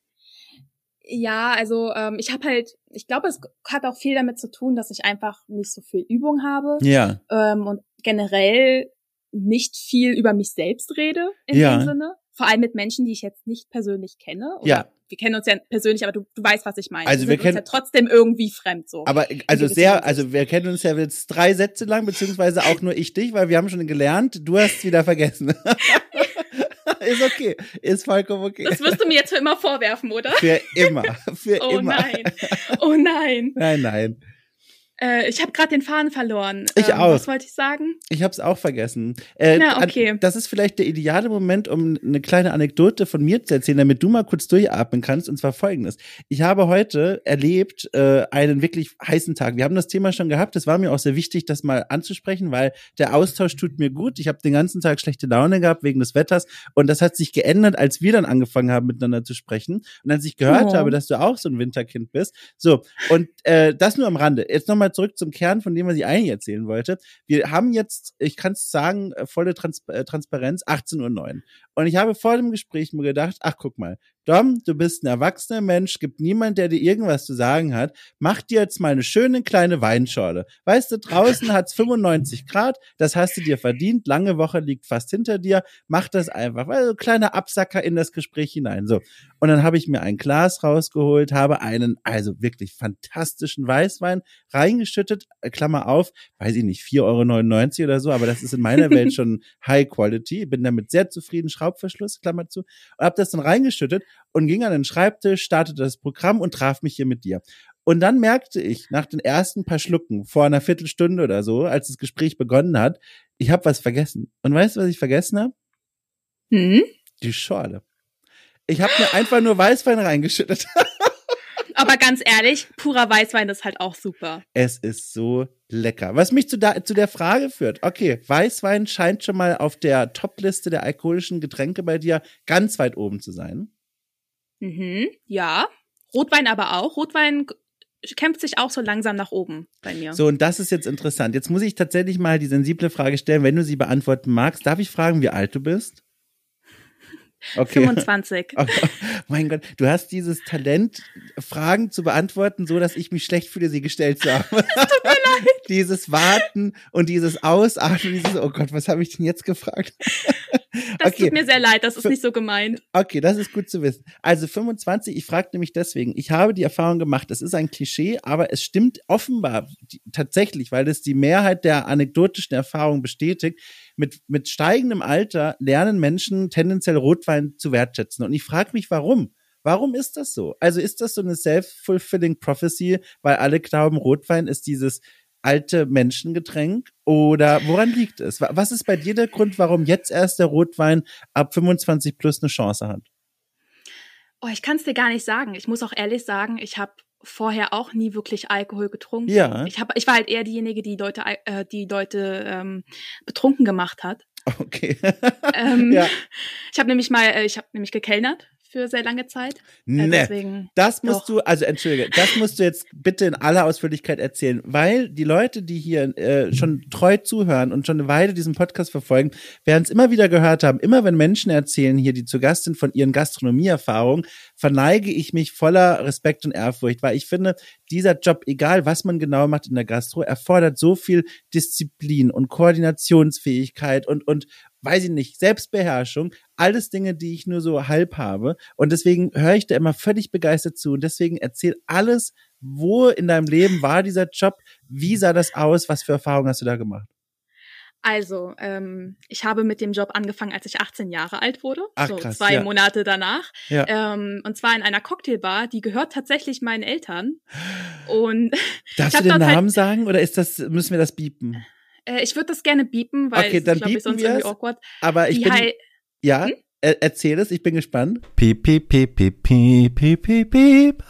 Ja, also ähm, ich habe halt, ich glaube, es hat auch viel damit zu tun, dass ich einfach nicht so viel Übung habe. Ja. Ähm, und generell nicht viel über mich selbst rede in ja. dem Sinne. Vor allem mit Menschen, die ich jetzt nicht persönlich kenne. Oder ja wir kennen uns ja persönlich, aber du, du weißt, was ich meine. Also wir, wir kennen uns ja trotzdem irgendwie fremd so. Aber also sehr, also wir kennen uns ja jetzt drei Sätze lang, beziehungsweise auch nur ich dich, weil wir haben schon gelernt, du hast es wieder vergessen. *laughs* ist okay, ist vollkommen okay. Das wirst du mir jetzt für immer vorwerfen, oder? Für immer, für oh immer. Oh nein, oh nein. Nein, nein. Äh, ich habe gerade den Faden verloren. Ich ähm, auch. Was wollte ich sagen? Ich habe es auch vergessen. Äh, Ja, okay. Das ist vielleicht der ideale Moment, um eine kleine Anekdote von mir zu erzählen, damit du mal kurz durchatmen kannst. Und zwar folgendes. Ich habe heute erlebt äh, einen wirklich heißen Tag. Wir haben das Thema schon gehabt. Es war mir auch sehr wichtig, das mal anzusprechen, weil der Austausch tut mir gut. Ich habe den ganzen Tag schlechte Laune gehabt wegen des Wetters. Und das hat sich geändert, als wir dann angefangen haben, miteinander zu sprechen. Und als ich gehört Oh. habe, dass du auch so ein Winterkind bist. So, und äh, das nur am Rande. Jetzt nochmal zurück zum Kern von dem, was ich eigentlich erzählen wollte. Wir haben jetzt, ich kann es sagen, äh, volle Trans äh, Transparenz, 18.09 Uhr. Und ich habe vor dem Gespräch mir gedacht, ach guck mal, Dom, du bist ein erwachsener Mensch, gibt niemand, der dir irgendwas zu sagen hat. Mach dir jetzt mal eine schöne kleine Weinschorle. Weißt du, draußen hat's 95 Grad, das hast du dir verdient, lange Woche liegt fast hinter dir, mach das einfach. Also kleiner Absacker in das Gespräch hinein. So. Und dann habe ich mir ein Glas rausgeholt, habe einen, also wirklich fantastischen Weißwein reingeschüttet, äh, Klammer auf, weiß ich nicht, 4,99 Euro oder so, aber das ist in meiner *laughs* Welt schon High Quality. Bin damit sehr zufrieden, Schraubverschluss, Klammer zu. Und habe das dann reingeschüttet und ging an den Schreibtisch, startete das Programm und traf mich hier mit dir. Und dann merkte ich nach den ersten paar Schlucken vor einer Viertelstunde oder so, als das Gespräch begonnen hat, ich habe was vergessen. Und weißt du, was ich vergessen habe? Hm? Die Schorle. Ich habe mir einfach nur Weißwein reingeschüttet. *laughs* Aber ganz ehrlich, purer Weißwein ist halt auch super. Es ist so lecker. Was mich zu, da, zu der Frage führt. Okay, Weißwein scheint schon mal auf der Topliste der alkoholischen Getränke bei dir ganz weit oben zu sein. Mhm, ja. Rotwein aber auch. Rotwein kämpft sich auch so langsam nach oben bei mir. So, und das ist jetzt interessant. Jetzt muss ich tatsächlich mal die sensible Frage stellen, wenn du sie beantworten magst. Darf ich fragen, wie alt du bist? *laughs* Okay. 25. *laughs* Oh, mein Gott, du hast dieses Talent, Fragen zu beantworten, so dass ich mich schlecht fühle, sie gestellt zu haben. *laughs* tut mir leid. dieses Warten und dieses Ausatmen, dieses, oh Gott, was habe ich denn jetzt gefragt? Das okay. tut mir sehr leid, das ist nicht so gemeint. Okay, das ist gut zu wissen. Also 25, ich frage nämlich deswegen, ich habe die Erfahrung gemacht, das ist ein Klischee, aber es stimmt offenbar die, tatsächlich, weil es die Mehrheit der anekdotischen Erfahrungen bestätigt. Mit, mit steigendem Alter lernen Menschen tendenziell Rotwein zu wertschätzen. Und ich frage mich, warum? Warum ist das so? Also ist das so eine self-fulfilling prophecy, weil alle glauben, Rotwein ist dieses alte Menschengetränk? Oder woran liegt es? Wa- Was ist bei dir der Grund, warum jetzt erst der Rotwein ab 25 plus eine Chance hat? Oh, ich kann es dir gar nicht sagen. Ich muss auch ehrlich sagen, ich habe vorher auch nie wirklich Alkohol getrunken. Ja. Ich, hab, ich war halt eher diejenige, die Leute, äh, die Leute ähm, betrunken gemacht hat. Okay. Ähm, *laughs* Ja. Ich habe nämlich mal, äh, ich habe nämlich gekellnert für sehr lange Zeit. Äh, Ne. deswegen, Das musst Doch. du, also entschuldige, das musst du jetzt bitte in aller Ausführlichkeit erzählen, weil die Leute, die hier äh, schon treu zuhören und schon eine Weile diesen Podcast verfolgen, werden es immer wieder gehört haben, immer wenn Menschen erzählen hier, die zu Gast sind von ihren Gastronomieerfahrungen, verneige ich mich voller Respekt und Ehrfurcht, weil ich finde, dieser Job, egal was man genau macht in der Gastro, erfordert so viel Disziplin und Koordinationsfähigkeit und, und weiß ich nicht, Selbstbeherrschung, alles Dinge, die ich nur so halb habe. Und deswegen höre ich da immer völlig begeistert zu. Und deswegen erzähl alles, wo in deinem Leben war dieser Job, wie sah das aus, was für Erfahrungen hast du da gemacht? Also, ähm, ich habe mit dem Job angefangen, als ich 18 Jahre alt wurde. Ach, so krass, zwei ja. Monate danach. Ja. Ähm, und zwar in einer Cocktailbar, die gehört tatsächlich meinen Eltern. Und *laughs* Darfst du den dort halt- Namen sagen oder ist das, müssen wir das biepen? äh, ich würde das gerne biepen, weil Okay, es dann ist, glaube ich, sonst irgendwie es. awkward. Aber ich Die bin, hei- ja, Hm? er, erzähl es, ich bin gespannt. Piep, piep, piep, piep, piep, piep, piep, piep,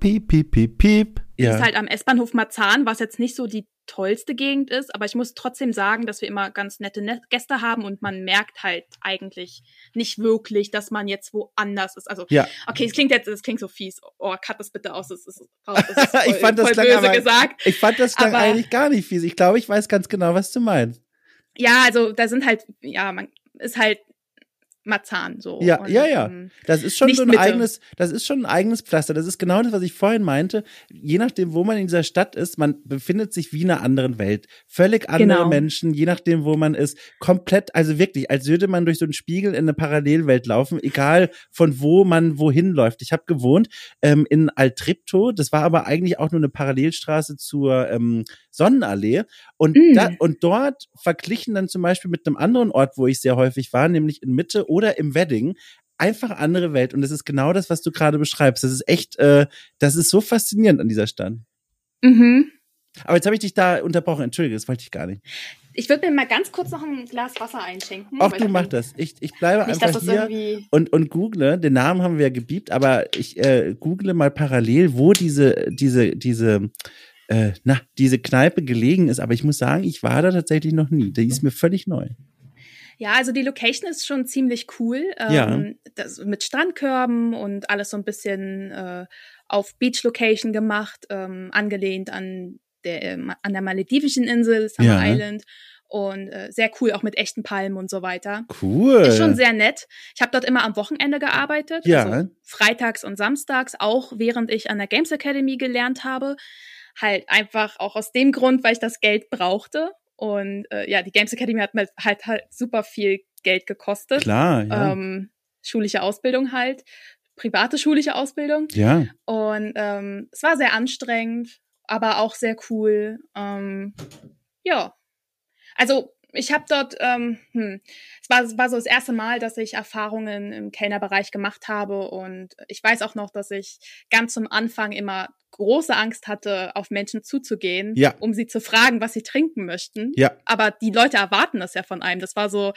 piep, piep, piep, piep. Die Ja. ist halt am S-Bahnhof Marzahn, was jetzt nicht so die tollste Gegend ist, aber ich muss trotzdem sagen, dass wir immer ganz nette Ne- Gäste haben und man merkt halt eigentlich nicht wirklich, dass man jetzt woanders ist. Also, Ja. okay, es klingt jetzt, es klingt so fies. Oh, cut das bitte aus, das ist, raus, das *laughs* ist voll, Ich fand das voll böse aber- gesagt. Ich fand das Aber- eigentlich gar nicht fies. Ich glaube, ich weiß ganz genau, was du meinst. Ja, also da sind halt, ja, man ist halt Marzahn so. Ja, und, ja, ja. ähm, Das ist schon so ein Mitte. eigenes, das ist schon ein eigenes Pflaster. Das ist genau das, was ich vorhin meinte. Je nachdem, wo man in dieser Stadt ist, man befindet sich wie in einer anderen Welt. Völlig andere Genau. Menschen, je nachdem, wo man ist. Komplett, also wirklich, als würde man durch so einen Spiegel in eine Parallelwelt laufen, egal von wo man wohin läuft. Ich habe gewohnt ähm, in Altripto, das war aber eigentlich auch nur eine Parallelstraße zur ähm, Sonnenallee. Und, Mm. da, und dort verglichen dann zum Beispiel mit einem anderen Ort, wo ich sehr häufig war, nämlich in Mitte oder im Wedding, einfach andere Welt. Und das ist genau das, was du gerade beschreibst. Das ist echt, äh, das ist so faszinierend an dieser Stadt. Mhm. Aber jetzt habe ich dich da unterbrochen. Entschuldige, das wollte ich gar nicht. Ich würde mir mal ganz kurz noch ein Glas Wasser einschenken. Ach, du mach das. Ich, ich bleibe Nicht, einfach hier und, und google. Den Namen haben wir ja gebiebt, aber ich äh, google mal parallel, wo diese, diese, diese, äh, na, diese Kneipe gelegen ist. Aber ich muss sagen, ich war da tatsächlich noch nie. Die ist mir völlig neu. Ja, also die Location ist schon ziemlich cool. Ja. Ähm, das, mit Strandkörben und alles so ein bisschen äh, auf Beach Location gemacht, ähm, angelehnt an der, ähm, an der maledivischen Insel, Summer Ja. Island. Und äh, sehr cool, auch mit echten Palmen und so weiter. Cool. Ist schon sehr nett. Ich habe dort immer am Wochenende gearbeitet. Ja. Also freitags und samstags, auch während ich an der Games Academy gelernt habe. Halt einfach auch aus dem Grund, weil ich das Geld brauchte. Und äh, ja, die Games Academy hat mir halt, halt super viel Geld gekostet. Klar, ja. Ähm, schulische Ausbildung halt, private schulische Ausbildung. ja. Und ähm, es war sehr anstrengend, aber auch sehr cool. Ähm, ja. Also ich habe dort, ähm, hm, es war, es war so das erste Mal, dass ich Erfahrungen im Kellnerbereich gemacht habe und ich weiß auch noch, dass ich ganz zum Anfang immer große Angst hatte, auf Menschen zuzugehen, Ja. um sie zu fragen, was sie trinken möchten. Ja. Aber die Leute erwarten das ja von einem. Das war so,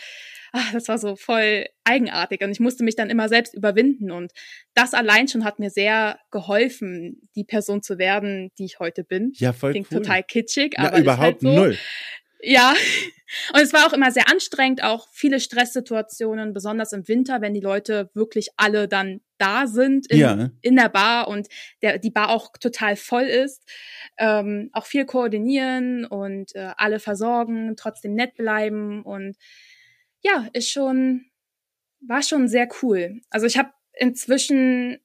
ah, das war so voll eigenartig und ich musste mich dann immer selbst überwinden und das allein schon hat mir sehr geholfen, die Person zu werden, die ich heute bin. Ja, voll Klingt cool. total kitschig, Na, aber ist überhaupt halt so. null. Ja, und es war auch immer sehr anstrengend, auch viele Stresssituationen, besonders im Winter, wenn die Leute wirklich alle dann da sind in, Ja. in der Bar und der, die Bar auch total voll ist. Ähm, auch viel koordinieren und äh, alle versorgen, trotzdem nett bleiben und ja, ist schon, war schon sehr cool. Also ich habe inzwischen,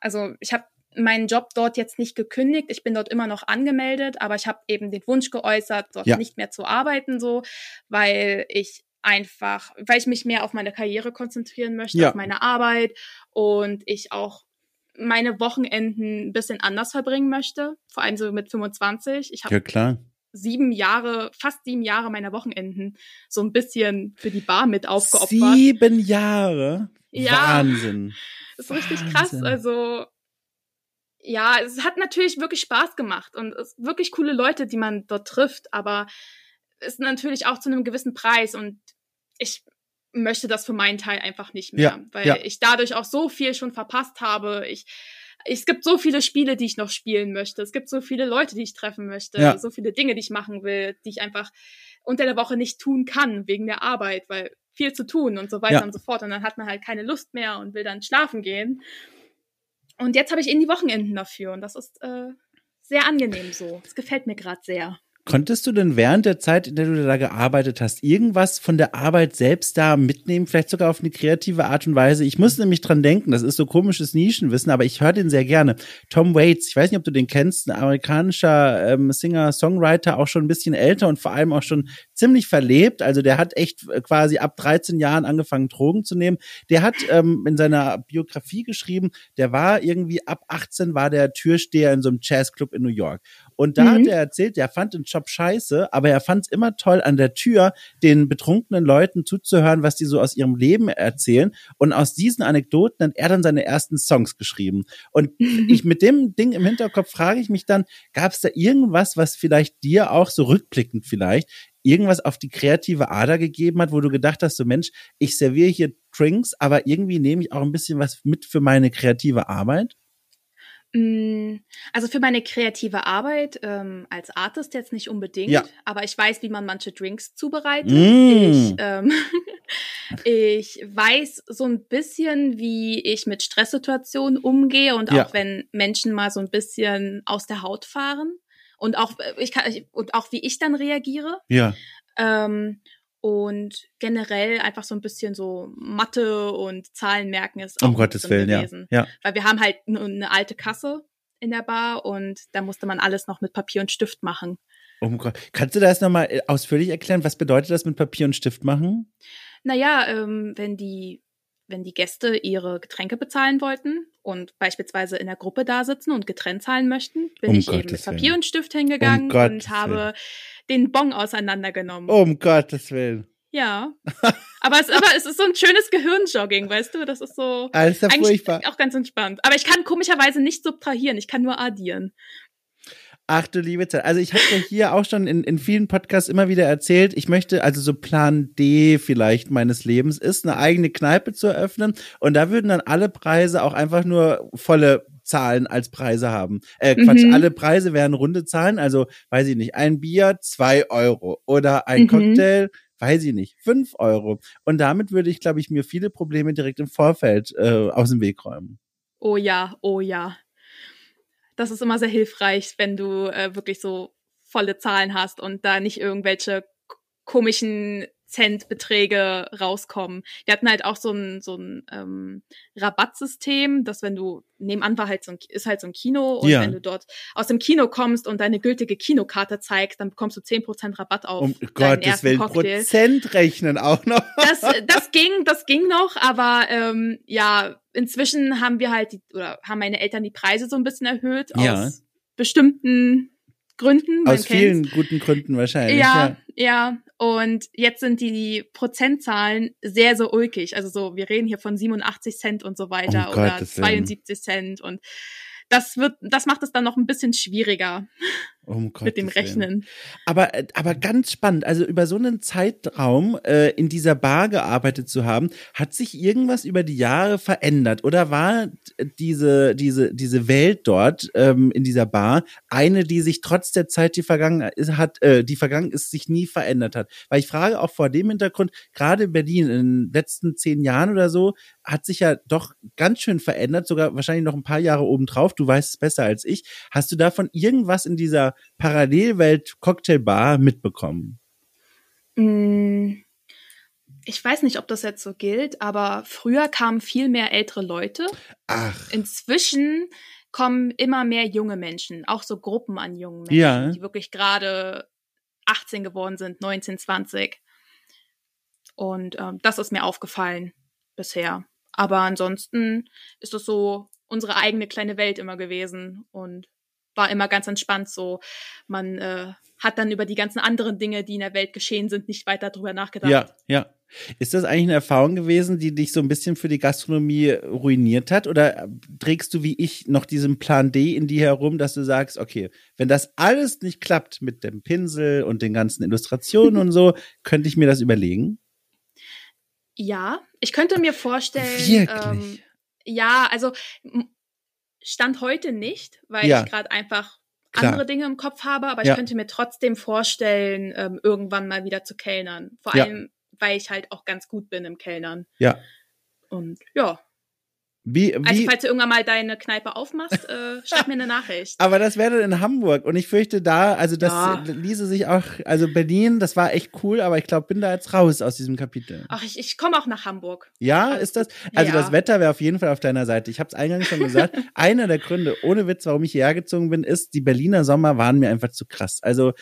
also ich habe meinen Job dort jetzt nicht gekündigt. Ich bin dort immer noch angemeldet, aber ich habe eben den Wunsch geäußert, dort Ja. nicht mehr zu arbeiten, so, weil ich einfach, weil ich mich mehr auf meine Karriere konzentrieren möchte, Ja. auf meine Arbeit und ich auch meine Wochenenden ein bisschen anders verbringen möchte, vor allem so mit 25. Ich habe Ja, klar. sieben Jahre, fast sieben Jahre meiner Wochenenden so ein bisschen für die Bar mit aufgeopfert. Sieben Jahre. Ja. Wahnsinn. Das *laughs* ist richtig krass. Also ja, es hat natürlich wirklich Spaß gemacht und es sind wirklich coole Leute, die man dort trifft, aber es ist natürlich auch zu einem gewissen Preis und ich möchte das für meinen Teil einfach nicht mehr, Ja, weil ja. ich dadurch auch so viel schon verpasst habe. Ich es gibt so viele Spiele, die ich noch spielen möchte. Es gibt so viele Leute, die ich treffen möchte. Ja. So viele Dinge, die ich machen will, die ich einfach unter der Woche nicht tun kann wegen der Arbeit, weil viel zu tun und so weiter und so fort. Und dann hat man halt keine Lust mehr und will dann schlafen gehen. Und jetzt habe ich eben die Wochenenden dafür und das ist äh, sehr angenehm so. Das gefällt mir gerade sehr. Konntest du denn während der Zeit, in der du da gearbeitet hast, irgendwas von der Arbeit selbst da mitnehmen, vielleicht sogar auf eine kreative Art und Weise? Ich muss nämlich dran denken, das ist so komisches Nischenwissen, aber ich höre den sehr gerne. Tom Waits, ich weiß nicht, ob du den kennst, ein amerikanischer ähm, Singer, Songwriter, auch schon ein bisschen älter und vor allem auch schon ziemlich verlebt. Also der hat echt äh, quasi ab 13 Jahren angefangen, Drogen zu nehmen. Der hat ähm, in seiner Biografie geschrieben, der war irgendwie ab 18 war der Türsteher in so einem Jazzclub in New York. Und da Mhm. hat er erzählt, er fand den Job scheiße, aber er fand es immer toll, an der Tür den betrunkenen Leuten zuzuhören, was die so aus ihrem Leben erzählen. Und aus diesen Anekdoten hat er dann seine ersten Songs geschrieben. Und *laughs* ich mit dem Ding im Hinterkopf frage ich mich dann, gab es da irgendwas, was vielleicht dir auch so rückblickend vielleicht irgendwas auf die kreative Ader gegeben hat, wo du gedacht hast, so Mensch, ich serviere hier Drinks, aber irgendwie nehme ich auch ein bisschen was mit für meine kreative Arbeit? Mm, Also für meine kreative Arbeit ähm, als Artist jetzt nicht unbedingt, Ja. aber ich weiß, wie man manche Drinks zubereitet. Mm. Ich, ähm, *laughs* ich weiß so ein bisschen, wie ich mit Stresssituationen umgehe und Ja. auch wenn Menschen mal so ein bisschen aus der Haut fahren und auch äh, ich kann und auch wie ich dann reagiere. Ja. Ähm, und generell einfach so ein bisschen so Mathe und Zahlen merken ist auch Um Gottes Willen, ja. gewesen Ja. weil wir haben halt eine alte Kasse in der Bar und da musste man alles noch mit Papier und Stift machen. Um Gott. Kannst du das nochmal äh, ausführlich erklären? Was bedeutet das mit Papier und Stift machen? Naja, ähm, wenn die wenn die Gäste ihre Getränke bezahlen wollten und beispielsweise in der Gruppe da sitzen und getrennt zahlen möchten, bin Um ich eben Gottes mit Papier Willen. und Stift hingegangen Um Gottes und habe den Bon auseinandergenommen. Um Gottes Willen. Ja. *laughs* Aber es, aber es ist so ein schönes Gehirnjogging, weißt du? Das ist so Alles ja eigentlich furchtbar. auch ganz entspannt. Aber ich kann komischerweise nicht subtrahieren, ich kann nur addieren. Ach du liebe Zeit. Also ich habe ja hier auch schon in, in vielen Podcasts immer wieder erzählt, ich möchte, also so Plan D vielleicht meines Lebens ist, eine eigene Kneipe zu eröffnen. Und da würden dann alle Preise auch einfach nur volle Zahlen als Preise haben. Äh, Quatsch, mhm. alle Preise wären runde Zahlen. Also, weiß ich nicht, ein Bier, zwei Euro. Oder ein mhm. Cocktail, weiß ich nicht, fünf Euro. Und damit würde ich, glaube ich, mir viele Probleme direkt im Vorfeld äh, aus dem Weg räumen. Oh ja, oh ja das ist immer sehr hilfreich, wenn du äh, wirklich so volle Zahlen hast und da nicht irgendwelche komischen Centbeträge rauskommen. Wir hatten halt auch so ein, so ein ähm, Rabattsystem, dass wenn du, nebenan war halt so ein, ist halt so ein Kino und ja. wenn du dort aus dem Kino kommst und deine gültige Kinokarte zeigst, dann bekommst du zehn Prozent Rabatt auf um Gottes Willen, Cocktail. Prozent rechnen auch noch. Das, *laughs* das ging, das ging noch, aber ähm, ja, inzwischen haben wir halt, die, oder haben meine Eltern die Preise so ein bisschen erhöht ja. aus bestimmten Gründen. Aus vielen guten Gründen wahrscheinlich. Ja, ja, ja. Und jetzt sind die Prozentzahlen sehr, sehr ulkig. Also so, wir reden hier von 87 Cent und so weiter um oder Gottes 72 Cent und das wird, das macht es dann noch ein bisschen schwieriger. Um mit dem Rechnen. Aber, aber ganz spannend. Also über so einen Zeitraum äh, in dieser Bar gearbeitet zu haben, hat sich irgendwas über die Jahre verändert? Oder war diese, diese, diese Welt dort ähm, in dieser Bar eine, die sich trotz der Zeit, die vergangen ist, hat, äh, die vergangen ist, sich nie verändert hat? Weil ich frage auch vor dem Hintergrund, gerade in Berlin in den letzten zehn Jahren oder so, hat sich ja doch ganz schön verändert, sogar wahrscheinlich noch ein paar Jahre obendrauf. Du weißt es besser als ich. Hast du davon irgendwas in dieser Parallelwelt Cocktailbar mitbekommen? Mm, ich weiß nicht, ob das jetzt so gilt, aber früher kamen viel mehr ältere Leute. Ach. Inzwischen kommen immer mehr junge Menschen, auch so Gruppen an jungen Menschen, ja. die wirklich gerade 18 geworden sind, 19, 20. Und ähm, das ist mir aufgefallen bisher. Aber ansonsten ist es so unsere eigene kleine Welt immer gewesen. Und war immer ganz entspannt so. Man äh, hat dann über die ganzen anderen Dinge, die in der Welt geschehen sind, nicht weiter drüber nachgedacht. Ja, ja. Ist das eigentlich eine Erfahrung gewesen, die dich so ein bisschen für die Gastronomie ruiniert hat? Oder trägst du wie ich noch diesen Plan D in dir herum, dass du sagst, okay, wenn das alles nicht klappt mit dem Pinsel und den ganzen Illustrationen und so, *laughs* könnte ich mir das überlegen? Ja, ich könnte mir vorstellen. Wirklich? Ähm, ja, also Stand heute nicht, weil ja. ich gerade einfach Klar. andere Dinge im Kopf habe, aber ja. ich könnte mir trotzdem vorstellen, ähm, irgendwann mal wieder zu kellnern. Vor ja. allem, weil ich halt auch ganz gut bin im Kellnern. Ja. Und ja. Wie, wie? Also falls du irgendwann mal deine Kneipe aufmachst, äh, schreib mir eine Nachricht. *laughs* Aber das wäre dann in Hamburg und ich fürchte da, also das ja. ließe sich auch, also Berlin, das war echt cool, aber ich glaube, bin da jetzt raus aus diesem Kapitel. Ach, ich, ich komme auch nach Hamburg. Ja, also, ist das? Also ja. das Wetter wäre auf jeden Fall auf deiner Seite. Ich habe es eingangs schon gesagt. *laughs* Einer der Gründe, ohne Witz, warum ich hierher gezogen bin, ist, die Berliner Sommer waren mir einfach zu krass. Also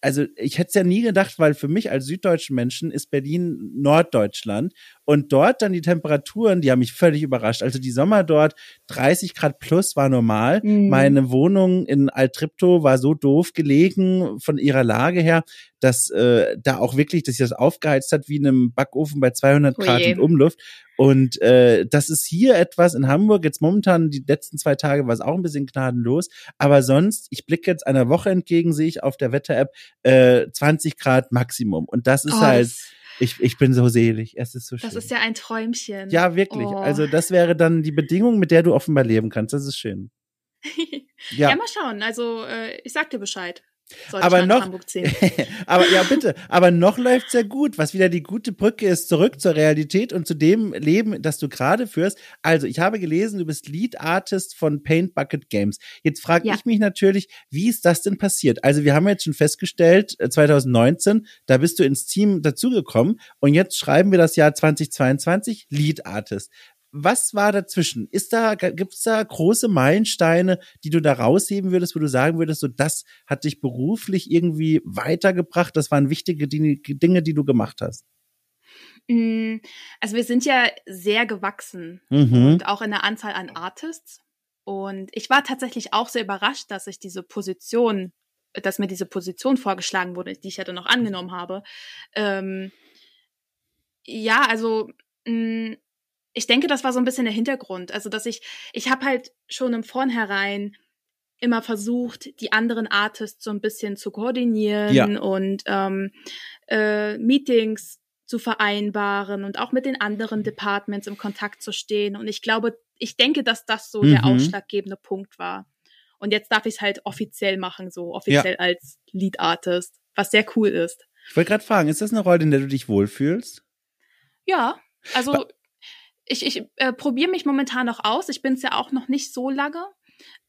also ich hätte es ja nie gedacht, weil für mich als süddeutschen Menschen ist Berlin Norddeutschland und dort dann die Temperaturen, die haben mich völlig überrascht. Also die Sommer dort 30 Grad plus war normal. Mhm. Meine Wohnung in Altripto war so doof gelegen von ihrer Lage her, dass äh, da auch wirklich, dass sich das aufgeheizt hat wie in einem Backofen bei 200 Oje. Grad in Umluft. Und äh, das ist hier etwas in Hamburg. Jetzt momentan, die letzten zwei Tage war es auch ein bisschen gnadenlos. Aber sonst, ich blicke jetzt einer Woche entgegen, sehe ich auf der Wetter-App äh, 20 Grad Maximum. Und das ist oh, halt. Ich, ich bin so selig. Es ist so schön. Das ist ja ein Träumchen. Ja, wirklich. Oh. Also, das wäre dann die Bedingung, mit der du offenbar leben kannst. Das ist schön. *laughs* ja. ja, mal schauen. Also, äh, ich sag dir Bescheid. Sollte aber noch, *laughs* aber ja bitte, aber noch läuft sehr gut, was wieder die gute Brücke ist zurück zur Realität und zu dem Leben, das du gerade führst. Also ich habe gelesen, du bist Lead Artist von Paint Bucket Games. Jetzt frage ja. ich mich natürlich, wie ist das denn passiert? Also wir haben jetzt schon festgestellt, 2019, äh, da bist du ins Team dazugekommen und jetzt schreiben wir das Jahr 2022 Lead Artist was war dazwischen? Ist da, gibt's da große Meilensteine, die du da rausheben würdest, wo du sagen würdest, so das hat dich beruflich irgendwie weitergebracht? Das waren wichtige Dinge, die du gemacht hast. Mm, also wir sind ja sehr gewachsen mhm. und auch in der Anzahl an Artists. Und ich war tatsächlich auch sehr überrascht, dass ich diese Position, dass mir diese Position vorgeschlagen wurde, die ich ja dann noch angenommen habe. Ähm, ja, also mh, mm, ich denke, das war so ein bisschen der Hintergrund. Also, dass ich, ich habe halt schon im Vornherein immer versucht, die anderen Artists so ein bisschen zu koordinieren ja. und ähm, äh, Meetings zu vereinbaren und auch mit den anderen Departments im Kontakt zu stehen. Und ich glaube, ich denke, dass das so mhm. der ausschlaggebende Punkt war. Und jetzt darf ich es halt offiziell machen, so offiziell ja. als Lead Artist, was sehr cool ist. Ich wollte gerade fragen, ist das eine Rolle, in der du dich wohlfühlst? Ja, also ba ich, ich äh, probiere mich momentan noch aus. Ich bin es ja auch noch nicht so lange.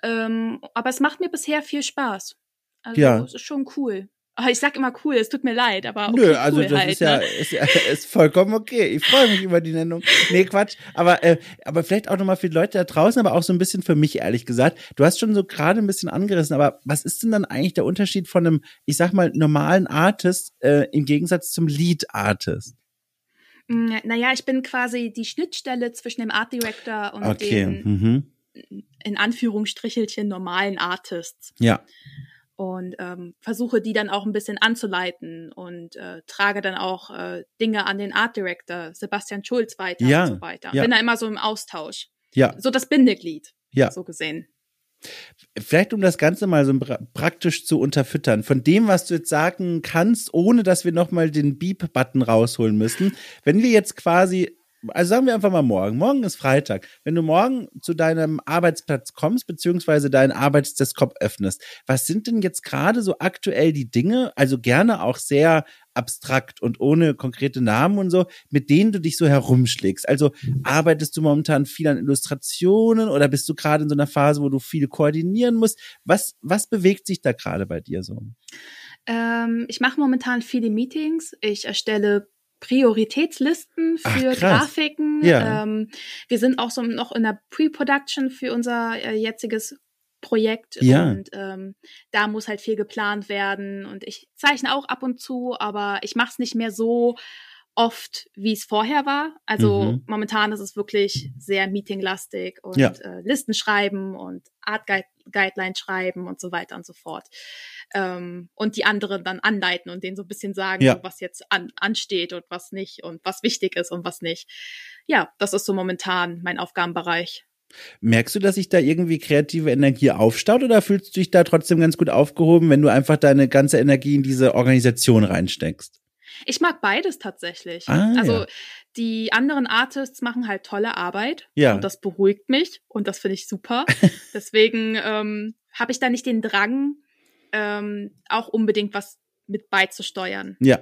Ähm, aber es macht mir bisher viel Spaß. Also ja. es ist schon cool. Oh, ich sag immer cool, es tut mir leid, aber okay, Nö, also cool das halt, ist, ja, ne? ist ja *laughs* ist vollkommen okay. Ich freue mich über die Nennung. Nee, Quatsch. Aber, äh, aber vielleicht auch nochmal für die Leute da draußen, aber auch so ein bisschen für mich, ehrlich gesagt. Du hast schon so gerade ein bisschen angerissen, aber was ist denn dann eigentlich der Unterschied von einem, ich sag mal, normalen Artist äh, im Gegensatz zum Lead-Artist? Mm, naja, ich bin quasi die Schnittstelle zwischen dem Art Director und okay. den Mhm. in Anführungsstrichelchen normalen Artists. Ja. Und ähm, versuche die dann auch ein bisschen anzuleiten und äh, trage dann auch äh, Dinge an den Art Director Sebastian Schulz weiter Ja, und so weiter. ja. Bin da immer so im Austausch. Ja. So das Bindeglied, Ja. so gesehen. Vielleicht, um das Ganze mal so pra praktisch zu unterfüttern, von dem, was du jetzt sagen kannst, ohne dass wir nochmal den Beep-Button rausholen müssen. Wenn wir jetzt quasi, also sagen wir einfach mal morgen, morgen ist Freitag. Wenn du morgen zu deinem Arbeitsplatz kommst, beziehungsweise deinen Arbeitsdesktop öffnest, was sind denn jetzt gerade so aktuell die Dinge, also gerne auch sehr abstrakt und ohne konkrete Namen und so, mit denen du dich so herumschlägst? Also arbeitest du momentan viel an Illustrationen oder bist du gerade in so einer Phase, wo du viel koordinieren musst? Was, was bewegt sich da gerade bei dir so? Ähm, ich mache momentan viele Meetings. Ich erstelle Prioritätslisten Ach, für krass. Grafiken. Ja. Ähm, wir sind auch so noch in der Pre-Production für unser äh, jetziges Projekt Ja. und ähm, da muss halt viel geplant werden und ich zeichne auch ab und zu, aber ich mache es nicht mehr so oft, wie es vorher war. Also Mhm. momentan ist es wirklich sehr meetinglastig und Ja. äh, Listen schreiben und Art Guide Guideline schreiben und so weiter und so fort. Ähm, und die anderen dann anleiten und denen so ein bisschen sagen, Ja. was jetzt an, ansteht und was nicht und was wichtig ist und was nicht. Ja, das ist so momentan mein Aufgabenbereich. Merkst du, dass sich da irgendwie kreative Energie aufstaut oder fühlst du dich da trotzdem ganz gut aufgehoben, wenn du einfach deine ganze Energie in diese Organisation reinsteckst? Ich mag beides tatsächlich. Ah, also ja. die anderen Artists machen halt tolle Arbeit Ja. und das beruhigt mich und das finde ich super. *laughs* Deswegen ähm, habe ich da nicht den Drang, ähm, auch unbedingt was mit beizusteuern, Ja,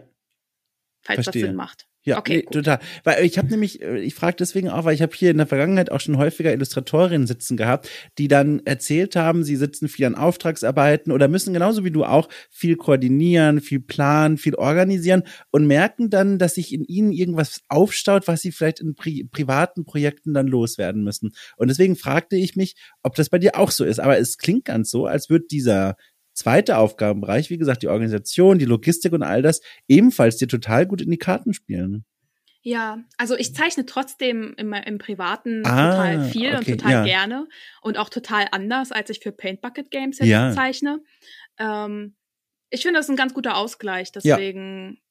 falls Verstehe. das Sinn macht. Ja, Okay, nee, total. Weil ich habe nämlich, äh, ich frage deswegen auch, weil ich habe hier in der Vergangenheit auch schon häufiger Illustratorinnen sitzen gehabt, die dann erzählt haben, sie sitzen viel an Auftragsarbeiten oder müssen genauso wie du auch viel koordinieren, viel planen, viel organisieren und merken dann, dass sich in ihnen irgendwas aufstaut, was sie vielleicht in pri privaten Projekten dann loswerden müssen. Und deswegen fragte ich mich, ob das bei dir auch so ist. Aber es klingt ganz so, als würde dieser zweite Aufgabenbereich, wie gesagt, die Organisation, die Logistik und all das, ebenfalls dir total gut in die Karten spielen. Ja, also ich zeichne trotzdem im, im Privaten Ah, total viel okay, und total ja. gerne und auch total anders, als ich für Paint Bucket Games jetzt Ja. zeichne. Ähm, ich finde, das ist ein ganz guter Ausgleich, deswegen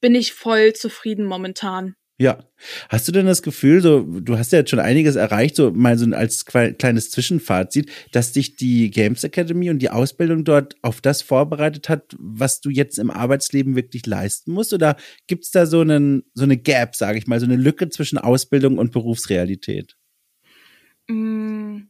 bin ich voll zufrieden momentan. Ja. Hast du denn das Gefühl, so, du hast ja jetzt schon einiges erreicht, so mal so als kleines Zwischenfazit, dass dich die Games Academy und die Ausbildung dort auf das vorbereitet hat, was du jetzt im Arbeitsleben wirklich leisten musst? Oder gibt's da so einen, so eine Gap, sage ich mal, so eine Lücke zwischen Ausbildung und Berufsrealität? Mm,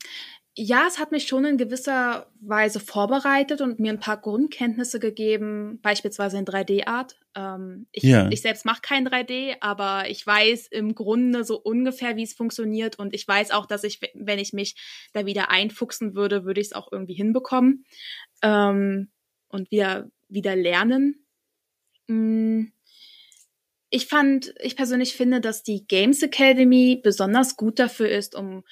Ja, es hat mich schon in gewisser Weise vorbereitet und mir ein paar Grundkenntnisse gegeben, beispielsweise in 3D-Art. Ähm, ich, Ja. ich selbst mache kein 3D, aber ich weiß im Grunde so ungefähr, wie es funktioniert und ich weiß auch, dass ich, wenn ich mich da wieder einfuchsen würde, würde ich es auch irgendwie hinbekommen ähm, und wieder, wieder lernen. Mm. Ich fand, ich persönlich finde, dass die Games Academy besonders gut dafür ist, um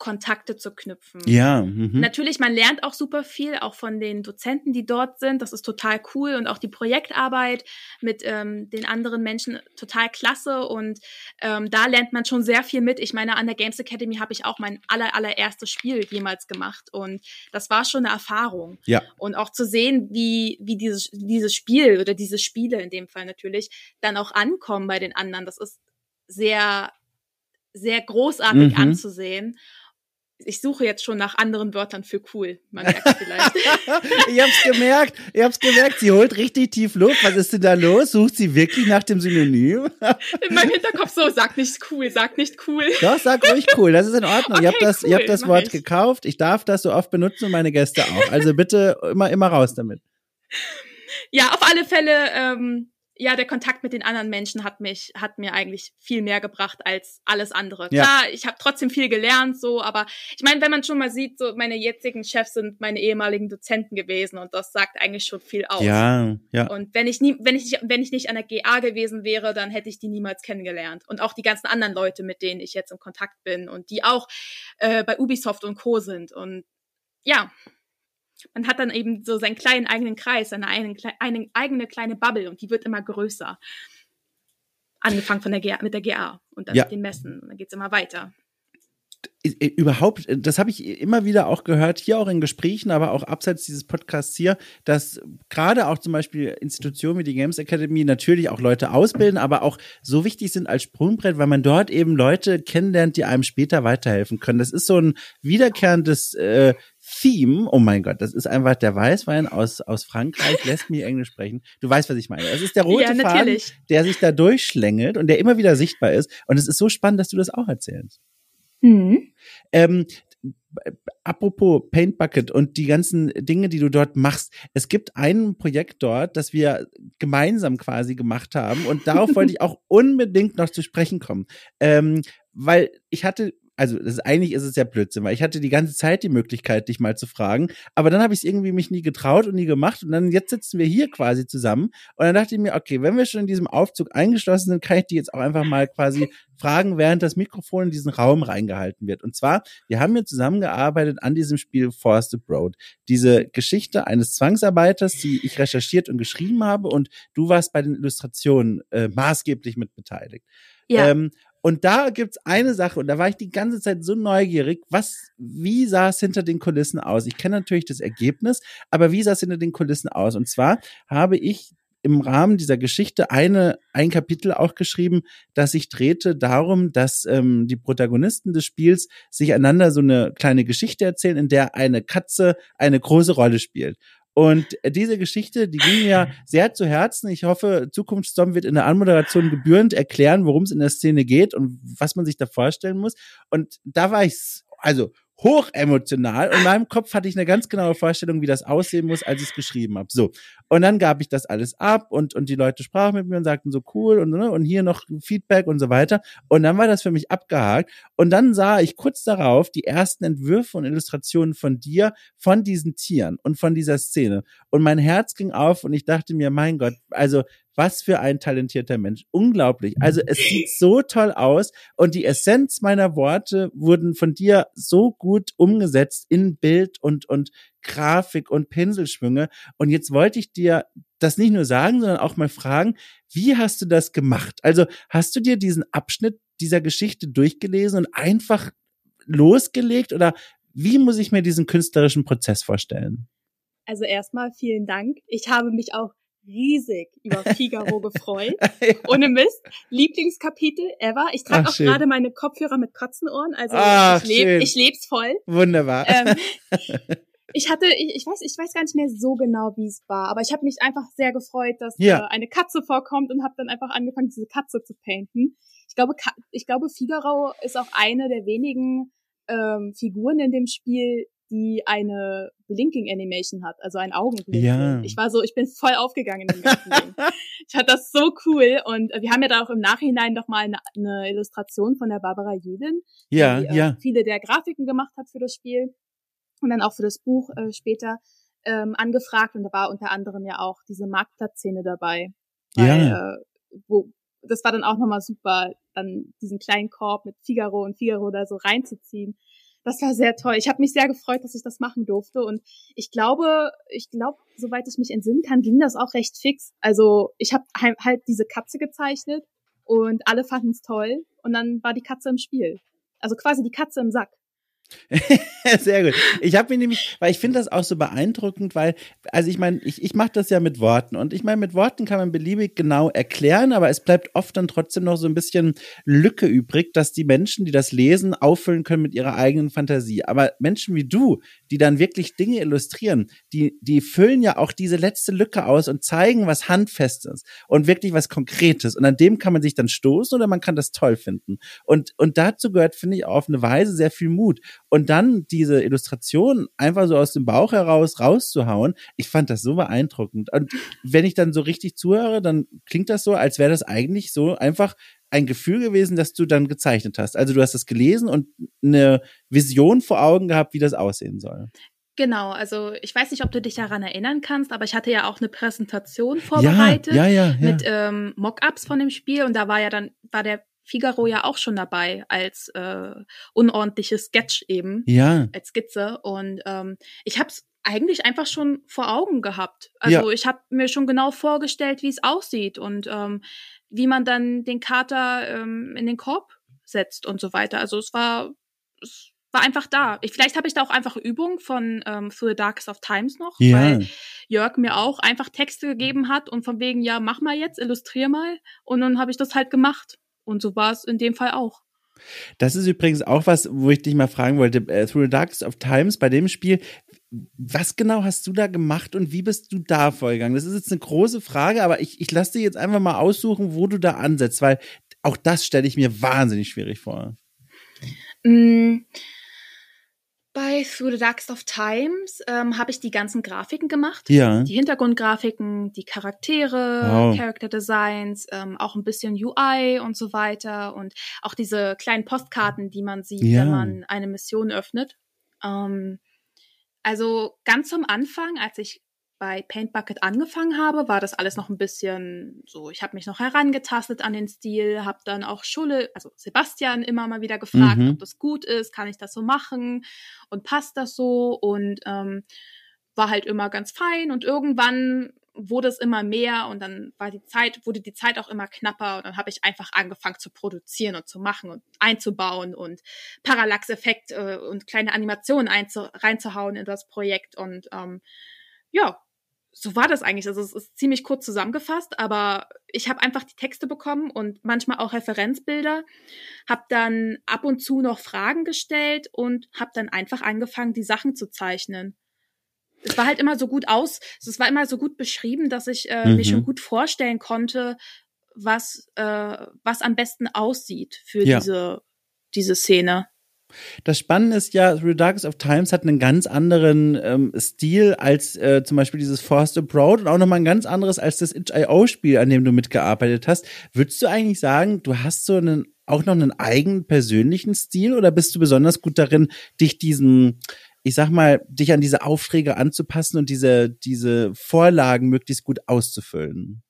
Kontakte zu knüpfen. Ja. Mhm. Natürlich, man lernt auch super viel, auch von den Dozenten, die dort sind. Das ist total cool und auch die Projektarbeit mit ähm, den anderen Menschen total klasse und ähm, da lernt man schon sehr viel mit. Ich meine, an der Games Academy habe ich auch mein aller, allererstes Spiel jemals gemacht und das war schon eine Erfahrung. Ja. Und auch zu sehen, wie, wie dieses, dieses Spiel oder diese Spiele in dem Fall natürlich dann auch ankommen bei den anderen, das ist sehr, sehr großartig Mhm. anzusehen. Ich suche jetzt schon nach anderen Wörtern für cool. Man merkt vielleicht. *laughs* ich hab's gemerkt. Ich hab's gemerkt. Sie holt richtig tief Luft. Was ist denn da los? Sucht sie wirklich nach dem Synonym? *laughs* in meinem Hinterkopf so, sag nicht cool, sag nicht cool. Doch, sag ruhig cool. Das ist in Ordnung. Okay, ihr habt das, cool, ihr habt das Wort ich. gekauft. Ich darf das so oft benutzen und meine Gäste auch. Also bitte immer, immer raus damit. Ja, auf alle Fälle, ähm, ja, der Kontakt mit den anderen Menschen hat mich, hat mir eigentlich viel mehr gebracht als alles andere. Ja. Klar, ich habe trotzdem viel gelernt, so, aber ich meine, wenn man schon mal sieht, so meine jetzigen Chefs sind meine ehemaligen Dozenten gewesen und das sagt eigentlich schon viel aus. Ja, ja. Und wenn ich nie, wenn ich nicht, wenn ich nicht an der GA gewesen wäre, dann hätte ich die niemals kennengelernt. Und auch die ganzen anderen Leute, mit denen ich jetzt im Kontakt bin und die auch äh, bei Ubisoft und Co. sind. Und ja, man hat dann eben so seinen kleinen eigenen Kreis, seine eigene, eine eigene kleine Bubble und die wird immer größer. Angefangen von der GA, mit der GA und dann ja. mit den Messen. Und dann geht's immer weiter überhaupt, das habe ich immer wieder auch gehört, hier auch in Gesprächen, aber auch abseits dieses Podcasts hier, dass gerade auch zum Beispiel Institutionen wie die Games Academy natürlich auch Leute ausbilden, aber auch so wichtig sind als Sprungbrett, weil man dort eben Leute kennenlernt, die einem später weiterhelfen können. Das ist so ein wiederkehrendes äh, Theme, oh mein Gott, das ist einfach der Weißwein aus, aus Frankreich, lässt mich Englisch sprechen. Du weißt, was ich meine. Es ist der rote ja, Faden, der sich da durchschlängelt und der immer wieder sichtbar ist. Und es ist so spannend, dass du das auch erzählst. Mhm. Ähm, apropos Paint Bucket und die ganzen Dinge, die du dort machst. Es gibt ein Projekt dort, das wir gemeinsam quasi gemacht haben und darauf wollte ich auch *laughs* unbedingt noch zu sprechen kommen. Ähm, weil ich hatte also das ist, eigentlich ist es ja Blödsinn, weil ich hatte die ganze Zeit die Möglichkeit, dich mal zu fragen, aber dann habe ich es irgendwie mich nie getraut und nie gemacht und dann jetzt sitzen wir hier quasi zusammen und dann dachte ich mir, okay, wenn wir schon in diesem Aufzug eingeschlossen sind, kann ich die jetzt auch einfach mal quasi fragen, während das Mikrofon in diesen Raum reingehalten wird. Und zwar, wir haben hier zusammengearbeitet an diesem Spiel Forested Road. Diese Geschichte eines Zwangsarbeiters, die ich recherchiert und geschrieben habe und du warst bei den Illustrationen äh, maßgeblich mit beteiligt. Ja. Ähm, und da gibt's eine Sache, und da war ich die ganze Zeit so neugierig, was, wie sah es hinter den Kulissen aus? Ich kenne natürlich das Ergebnis, aber wie sah es hinter den Kulissen aus? Und zwar habe ich im Rahmen dieser Geschichte eine, ein Kapitel auch geschrieben, das sich drehte darum, dass ähm, die Protagonisten des Spiels sich einander so eine kleine Geschichte erzählen, in der eine Katze eine große Rolle spielt. Und diese Geschichte, die ging mir sehr zu Herzen. Ich hoffe, Zukunftsstorm wird in der Anmoderation gebührend erklären, worum es in der Szene geht und was man sich da vorstellen muss. Und da war ich, also hoch emotional. Und in meinem Kopf hatte ich eine ganz genaue Vorstellung, wie das aussehen muss, als ich es geschrieben habe. So. Und dann gab ich das alles ab und, und die Leute sprachen mit mir und sagten so cool und, ne, und hier noch Feedback und so weiter. Und dann war das für mich abgehakt. Und dann sah ich kurz darauf die ersten Entwürfe und Illustrationen von dir, von diesen Tieren und von dieser Szene. Und mein Herz ging auf und ich dachte mir, mein Gott, also was für ein talentierter Mensch. Unglaublich. Also es sieht so toll aus und die Essenz meiner Worte wurden von dir so gut umgesetzt in Bild und, und Grafik und Pinselschwünge. Und jetzt wollte ich dir das nicht nur sagen, sondern auch mal fragen, wie hast du das gemacht? Also hast du dir diesen Abschnitt dieser Geschichte durchgelesen und einfach losgelegt oder wie muss ich mir diesen künstlerischen Prozess vorstellen? Also erstmal vielen Dank. Ich habe mich auch riesig über Figaro *laughs* gefreut. ja. Ohne Mist. Lieblingskapitel ever. Ich trage auch gerade meine Kopfhörer mit Katzenohren, also Ach, ich, leb, ich leb's voll. Wunderbar. Ähm, *laughs* ich hatte, ich, ich weiß, ich weiß gar nicht mehr so genau, wie es war, aber ich habe mich einfach sehr gefreut, dass ja. äh, eine Katze vorkommt und habe dann einfach angefangen, diese Katze zu painten. Ich glaube, ich glaube, Figaro ist auch eine der wenigen ähm, Figuren in dem Spiel, die eine Blinking Animation hat, also ein Augenblick. Ja. Ich war so, ich bin voll aufgegangen in dem ganzen Ding. *laughs* Ich fand das so cool und äh, wir haben ja da auch im Nachhinein noch mal eine, eine Illustration von der Barbara Jedin, ja, die äh, ja. viele der Grafiken gemacht hat für das Spiel und dann auch für das Buch äh, später ähm, angefragt und da war unter anderem ja auch diese Marktplatzszene dabei. Weil, ja. Äh, wo, das war dann auch nochmal super, dann diesen kleinen Korb mit Figaro und Figaro da so reinzuziehen das war sehr toll. Ich habe mich sehr gefreut, dass ich das machen durfte. Und ich glaube, ich glaube, soweit ich mich entsinnen kann, ging das auch recht fix. Also ich habe halt diese Katze gezeichnet und alle fanden es toll. Und dann war die Katze im Spiel. Also quasi die Katze im Sack. *laughs* Sehr gut. Ich habe mir nämlich, weil ich finde das auch so beeindruckend, weil, also ich meine, ich, ich mache das ja mit Worten und ich meine, mit Worten kann man beliebig genau erklären, aber es bleibt oft dann trotzdem noch so ein bisschen Lücke übrig, dass die Menschen, die das lesen, auffüllen können mit ihrer eigenen Fantasie. Aber Menschen wie du, die dann wirklich Dinge illustrieren, die, die füllen ja auch diese letzte Lücke aus und zeigen was Handfestes und wirklich was Konkretes. Und an dem kann man sich dann stoßen oder man kann das toll finden. Und, und dazu gehört, finde ich, auf eine Weise sehr viel Mut. Und dann diese Illustration einfach so aus dem Bauch heraus rauszuhauen, ich fand das so beeindruckend. Und wenn ich dann so richtig zuhöre, dann klingt das so, als wäre das eigentlich so einfach ein Gefühl gewesen, das du dann gezeichnet hast. Also du hast das gelesen und eine Vision vor Augen gehabt, wie das aussehen soll. Genau, also ich weiß nicht, ob du dich daran erinnern kannst, aber ich hatte ja auch eine Präsentation vorbereitet ja, ja, ja, mit ähm, Mockups von dem Spiel und da war ja dann war der Figaro ja auch schon dabei als äh, unordentliches Sketch eben, ja. als Skizze. Und ähm, ich habe es eigentlich einfach schon vor Augen gehabt. Also ja. ich habe mir schon genau vorgestellt, wie es aussieht und ähm, wie man dann den Kater ähm, in den Korb setzt und so weiter. Also es war, es war einfach da. Ich, vielleicht habe ich da auch einfach Übung von ähm, Through the Darkest of Times noch, ja. weil Jörg mir auch einfach Texte gegeben hat und von wegen, ja, mach mal jetzt, illustrier mal. Und dann habe ich das halt gemacht. Und so war es in dem Fall auch. Das ist übrigens auch was, wo ich dich mal fragen wollte. Äh, Through the Darkest of Times, bei dem Spiel, was genau hast du da gemacht und wie bist du da vorgegangen? Das ist jetzt eine große Frage, aber ich, ich lasse dir jetzt einfach mal aussuchen, wo du da ansetzt, weil auch das stelle ich mir wahnsinnig schwierig vor. Mm, bei Through the Darkest of Times ähm, habe ich die ganzen Grafiken gemacht. Ja. Die Hintergrundgrafiken, die Charaktere, wow. Character Designs, ähm, auch ein bisschen UI und so weiter und auch diese kleinen Postkarten, die man sieht, ja. wenn man eine Mission öffnet. Ähm, also ganz am Anfang, als ich bei Paint Bucket angefangen habe, war das alles noch ein bisschen so, ich habe mich noch herangetastet an den Stil, habe dann auch Schule, also Sebastian immer mal wieder gefragt, mhm. ob das gut ist, kann ich das so machen und passt das so? Und ähm, war halt immer ganz fein. Und irgendwann wurde es immer mehr und dann war die Zeit, wurde die Zeit auch immer knapper und dann habe ich einfach angefangen zu produzieren und zu machen und einzubauen und Parallax-Effekt äh, und kleine Animationen reinzuhauen in das Projekt und ähm, ja, so war das eigentlich. Also es ist ziemlich kurz zusammengefasst, aber ich habe einfach die Texte bekommen und manchmal auch Referenzbilder, habe dann ab und zu noch Fragen gestellt und habe dann einfach angefangen, die Sachen zu zeichnen. Es war halt immer so gut aus, es war immer so gut beschrieben, dass ich äh, mhm. mir schon gut vorstellen konnte, was äh, was am besten aussieht für ja. diese diese Szene. Das Spannende ist ja, Through Darkest of Times hat einen ganz anderen ähm, Stil als äh, zum Beispiel dieses Forced Abroad und auch nochmal ein ganz anderes als das Itch.io-Spiel, an dem du mitgearbeitet hast. Würdest du eigentlich sagen, du hast so einen auch noch einen eigenen persönlichen Stil oder bist du besonders gut darin, dich diesen, ich sag mal, dich an diese Aufträge anzupassen und diese, diese Vorlagen möglichst gut auszufüllen?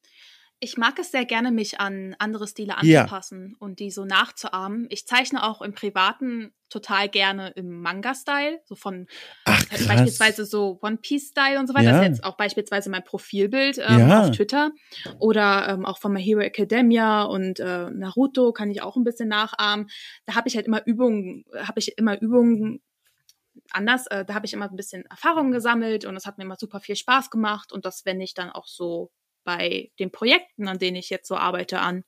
Ich mag es sehr gerne, mich an andere Stile anzupassen ja. und die so nachzuahmen. Ich zeichne auch im Privaten total gerne im Manga-Style, so von Ach, beispielsweise so One-Piece-Style und so weiter. Ja. Das ist jetzt auch beispielsweise mein Profilbild ähm, ja. auf Twitter oder ähm, auch von My Hero Academia und äh, Naruto kann ich auch ein bisschen nachahmen. Da habe ich halt immer Übungen, habe ich immer Übungen anders. Äh, da habe ich immer ein bisschen Erfahrung gesammelt und es hat mir immer super viel Spaß gemacht und das wende ich dann auch so bei den Projekten, an denen ich jetzt so arbeite, an.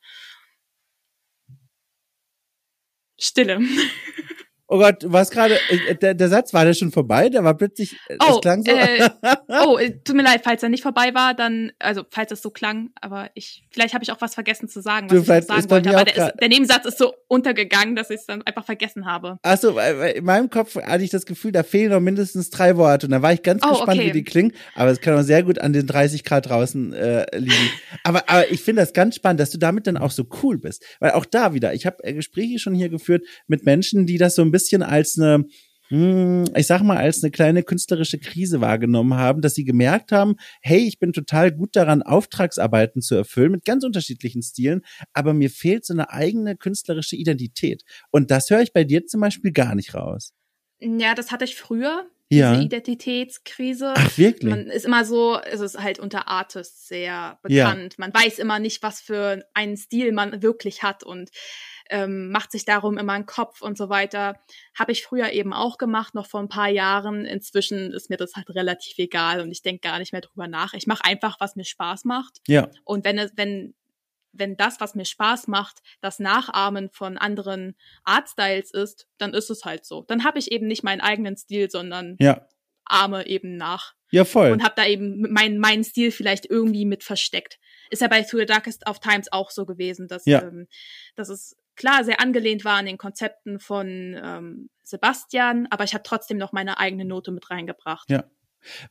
Stille. *laughs* Oh Gott, du warst gerade, äh, der, der Satz war der schon vorbei? Der war plötzlich, äh, oh, klang so. Äh, *laughs* oh, äh, tut mir leid, falls er nicht vorbei war, dann, also falls es so klang, aber ich, vielleicht habe ich auch was vergessen zu sagen, was du, ich sagen wollte, aber der, ist, der, Nebensatz ist so untergegangen, dass ich es dann einfach vergessen habe. Achso, in meinem Kopf hatte ich das Gefühl, da fehlen noch mindestens drei Worte und da war ich ganz oh, gespannt, okay. wie die klingen, aber es kann auch sehr gut an den 30 Grad draußen äh, liegen. aber, aber ich finde das ganz spannend, dass du damit dann auch so cool bist, weil auch da wieder, ich habe äh, Gespräche schon hier geführt mit Menschen, die das so ein bisschen bisschen als eine hm, ich sag mal, als eine kleine künstlerische Krise wahrgenommen haben, dass sie gemerkt haben, hey, ich bin total gut daran, Auftragsarbeiten zu erfüllen mit ganz unterschiedlichen Stilen, aber mir fehlt so eine eigene künstlerische Identität. Und das höre ich bei dir zum Beispiel gar nicht raus. Ja, das hatte ich früher. Ja. Diese Identitätskrise. Ach, wirklich? Man ist immer so, es ist halt unter Artists sehr bekannt. Ja. Man weiß immer nicht, was für einen Stil man wirklich hat und ähm, macht sich darum immer einen Kopf und so weiter. Habe ich früher eben auch gemacht, noch vor ein paar Jahren. Inzwischen ist mir das halt relativ egal und ich denke gar nicht mehr drüber nach. Ich mache einfach, was mir Spaß macht. Ja. Und wenn es, wenn wenn das, was mir Spaß macht, das Nachahmen von anderen Artstyles ist, dann ist es halt so. Dann habe ich eben nicht meinen eigenen Stil, sondern ja. ahme eben nach. Ja, voll. Und habe da eben meinen mein Stil vielleicht irgendwie mit versteckt. Ist ja bei Through the Darkest of Times auch so gewesen, dass, ja. ähm, dass es klar sehr angelehnt war an den Konzepten von ähm, Sebastian, aber ich habe trotzdem noch meine eigene Note mit reingebracht. Ja.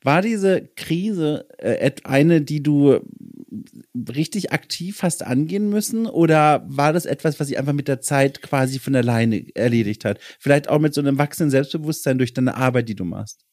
War diese Krise äh, eine, die du richtig aktiv hast angehen müssen oder war das etwas, was sich einfach mit der Zeit quasi von alleine erledigt hat? Vielleicht auch mit so einem wachsenden Selbstbewusstsein durch deine Arbeit, die du machst?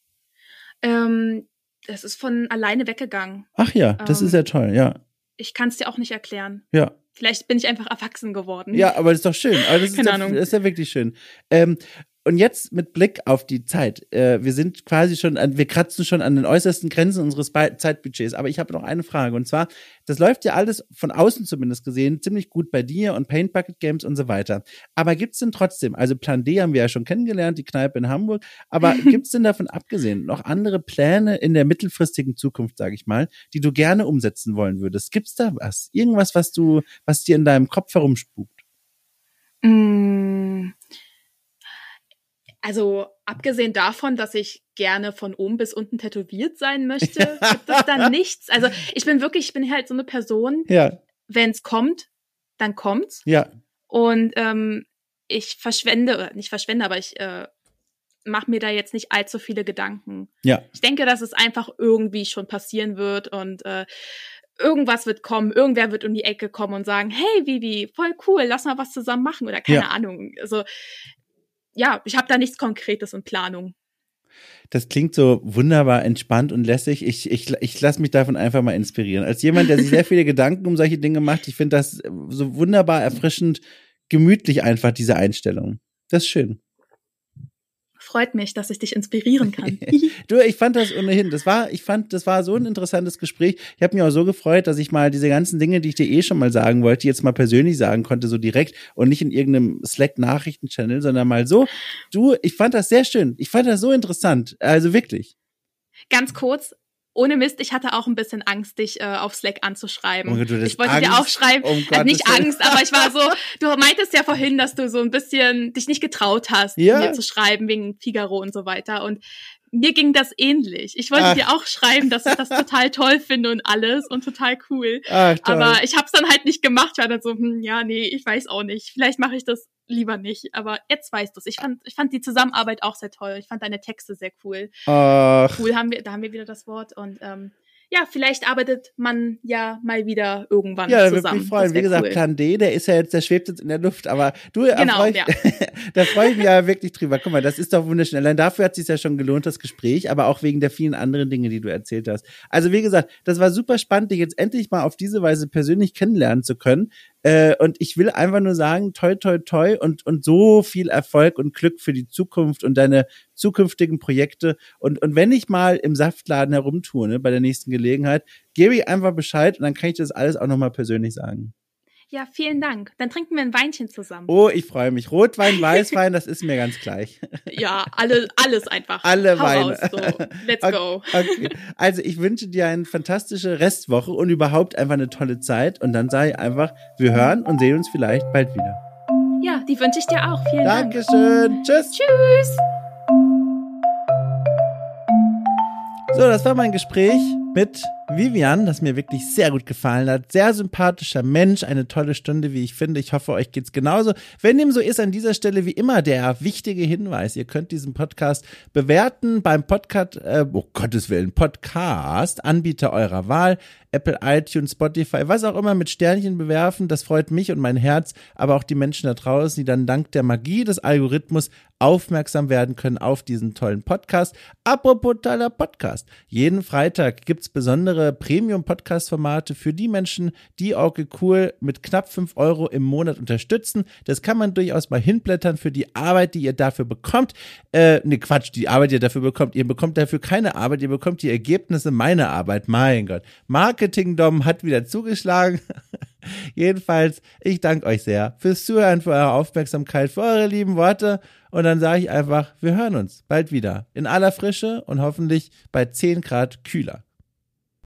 Ähm, das ist von alleine weggegangen. Ach ja, das ähm, ist ja toll, ja. Ich kann es dir auch nicht erklären. Ja. Vielleicht bin ich einfach erwachsen geworden. Ja, aber das ist doch schön. Aber das, *laughs* ist, Keine doch, Ahnung. das ist ja wirklich schön. Ähm, und jetzt mit Blick auf die Zeit. Äh, wir sind quasi schon, an, wir kratzen schon an den äußersten Grenzen unseres Be Zeitbudgets. Aber ich habe noch eine Frage. Und zwar, das läuft ja alles von außen zumindest gesehen ziemlich gut bei dir und Paint Bucket Games und so weiter. Aber gibt's denn trotzdem, also Plan D haben wir ja schon kennengelernt, die Kneipe in Hamburg. Aber *laughs* gibt's denn davon abgesehen noch andere Pläne in der mittelfristigen Zukunft, sage ich mal, die du gerne umsetzen wollen würdest? Gibt's da was? Irgendwas, was du, was dir in deinem Kopf herumspukt? Mm also abgesehen davon, dass ich gerne von oben bis unten tätowiert sein möchte, *laughs* gibt es da nichts. Also ich bin wirklich, ich bin halt so eine Person, ja. wenn es kommt, dann kommt's. Ja. Und ähm, ich verschwende, oder nicht verschwende, aber ich äh, mache mir da jetzt nicht allzu viele Gedanken. Ja. Ich denke, dass es einfach irgendwie schon passieren wird und äh, irgendwas wird kommen, irgendwer wird um die Ecke kommen und sagen, hey Vivi, voll cool, lass mal was zusammen machen oder keine Ja. Ahnung. Also ja, ich habe da nichts Konkretes in Planung. Das klingt so wunderbar entspannt und lässig. Ich, ich, ich lasse mich davon einfach mal inspirieren. Als jemand, der sich sehr viele Gedanken um solche Dinge macht, ich finde das so wunderbar erfrischend, gemütlich einfach, diese Einstellung. Das ist schön. Freut mich, dass ich dich inspirieren kann. *laughs* Du, ich fand das ohnehin, das war, ich fand, das war so ein interessantes Gespräch. Ich habe mich auch so gefreut, dass ich mal diese ganzen Dinge, die ich dir eh schon mal sagen wollte, jetzt mal persönlich sagen konnte, so direkt und nicht in irgendeinem Slack-Nachrichten-Channel, sondern mal so. Du, ich fand das sehr schön. Ich fand das so interessant. Also wirklich. Ganz kurz, ohne Mist, ich hatte auch ein bisschen Angst, dich äh, auf Slack anzuschreiben. Oh ich wollte dir Angst? auch schreiben, Um Gottes nicht. Angst, aber ich war so, du meintest ja vorhin, dass du so ein bisschen dich nicht getraut hast, Ja. mir zu schreiben wegen Figaro und so weiter. Und mir ging das ähnlich. Ich wollte Ach. dir auch schreiben, dass ich das total toll finde und alles und total cool. Ach, toll. Aber ich habe es dann halt nicht gemacht. Ich war dann so, hm, ja, nee, ich weiß auch nicht. Vielleicht mache ich das lieber nicht. Aber jetzt weißt du es. Ich fand, ich fand die Zusammenarbeit auch sehr toll. Ich fand deine Texte sehr cool. Ach, Cool haben wir, da haben wir wieder das Wort. Und ähm, ja, vielleicht arbeitet man ja mal wieder irgendwann ja, da würde zusammen. mich freuen. Wie gesagt, cool. Plan D, der ist ja jetzt, der schwebt jetzt in der Luft. Aber du, da Genau, freu ich, ja. *laughs* da freue ich mich ja wirklich drüber. Guck mal, das ist doch wunderschön. Allein dafür hat es sich ja schon gelohnt, das Gespräch, aber auch wegen der vielen anderen Dinge, die du erzählt hast. Also wie gesagt, das war super spannend, dich jetzt endlich mal auf diese Weise persönlich kennenlernen zu können. Äh, und ich will einfach nur sagen, toi, toi, toi und, und so viel Erfolg und Glück für die Zukunft und deine zukünftigen Projekte. Und, und wenn ich mal im Saftladen herumtue, ne, bei der nächsten Gelegenheit, gebe ich einfach Bescheid und dann kann ich das alles auch nochmal persönlich sagen. Ja, vielen Dank. Dann trinken wir ein Weinchen zusammen. Oh, ich freue mich. Rotwein, *laughs* Weißwein, das ist mir ganz gleich. *laughs* Ja, alle, alles einfach. Alle Hau Weine. Raus, so. Let's Okay, go. Okay. Also ich wünsche dir eine fantastische Restwoche und überhaupt einfach eine tolle Zeit. Und dann sage ich einfach, wir hören und sehen uns vielleicht bald wieder. Ja, die wünsche ich dir auch. Vielen Dank. Dankeschön. Tschüss. Tschüss. So, das war mein Gespräch mit Vivian, das mir wirklich sehr gut gefallen hat. Sehr sympathischer Mensch, eine tolle Stunde, wie ich finde. Ich hoffe, euch geht's genauso. Wenn dem so ist, an dieser Stelle wie immer der wichtige Hinweis. Ihr könnt diesen Podcast bewerten beim Podcast, äh, oh Gottes Willen, Podcast, Anbieter eurer Wahl, Apple, iTunes, Spotify, was auch immer mit Sternchen bewerfen. Das freut mich und mein Herz, aber auch die Menschen da draußen, die dann dank der Magie des Algorithmus aufmerksam werden können auf diesen tollen Podcast. Apropos toller Podcast. Jeden Freitag gibt's besondere Premium-Podcast-Formate für die Menschen, die Orke Cool mit knapp 5 Euro im Monat unterstützen. Das kann man durchaus mal hinblättern für die Arbeit, die ihr dafür bekommt. Äh, ne Quatsch, die Arbeit, die ihr dafür bekommt. Ihr bekommt dafür keine Arbeit, ihr bekommt die Ergebnisse meiner Arbeit. Mein Gott. Marketing-Dom hat wieder zugeschlagen. *laughs* Jedenfalls, ich danke euch sehr fürs Zuhören, für eure Aufmerksamkeit, für eure lieben Worte. Und dann sage ich einfach, wir hören uns bald wieder. In aller Frische und hoffentlich bei 10 Grad kühler.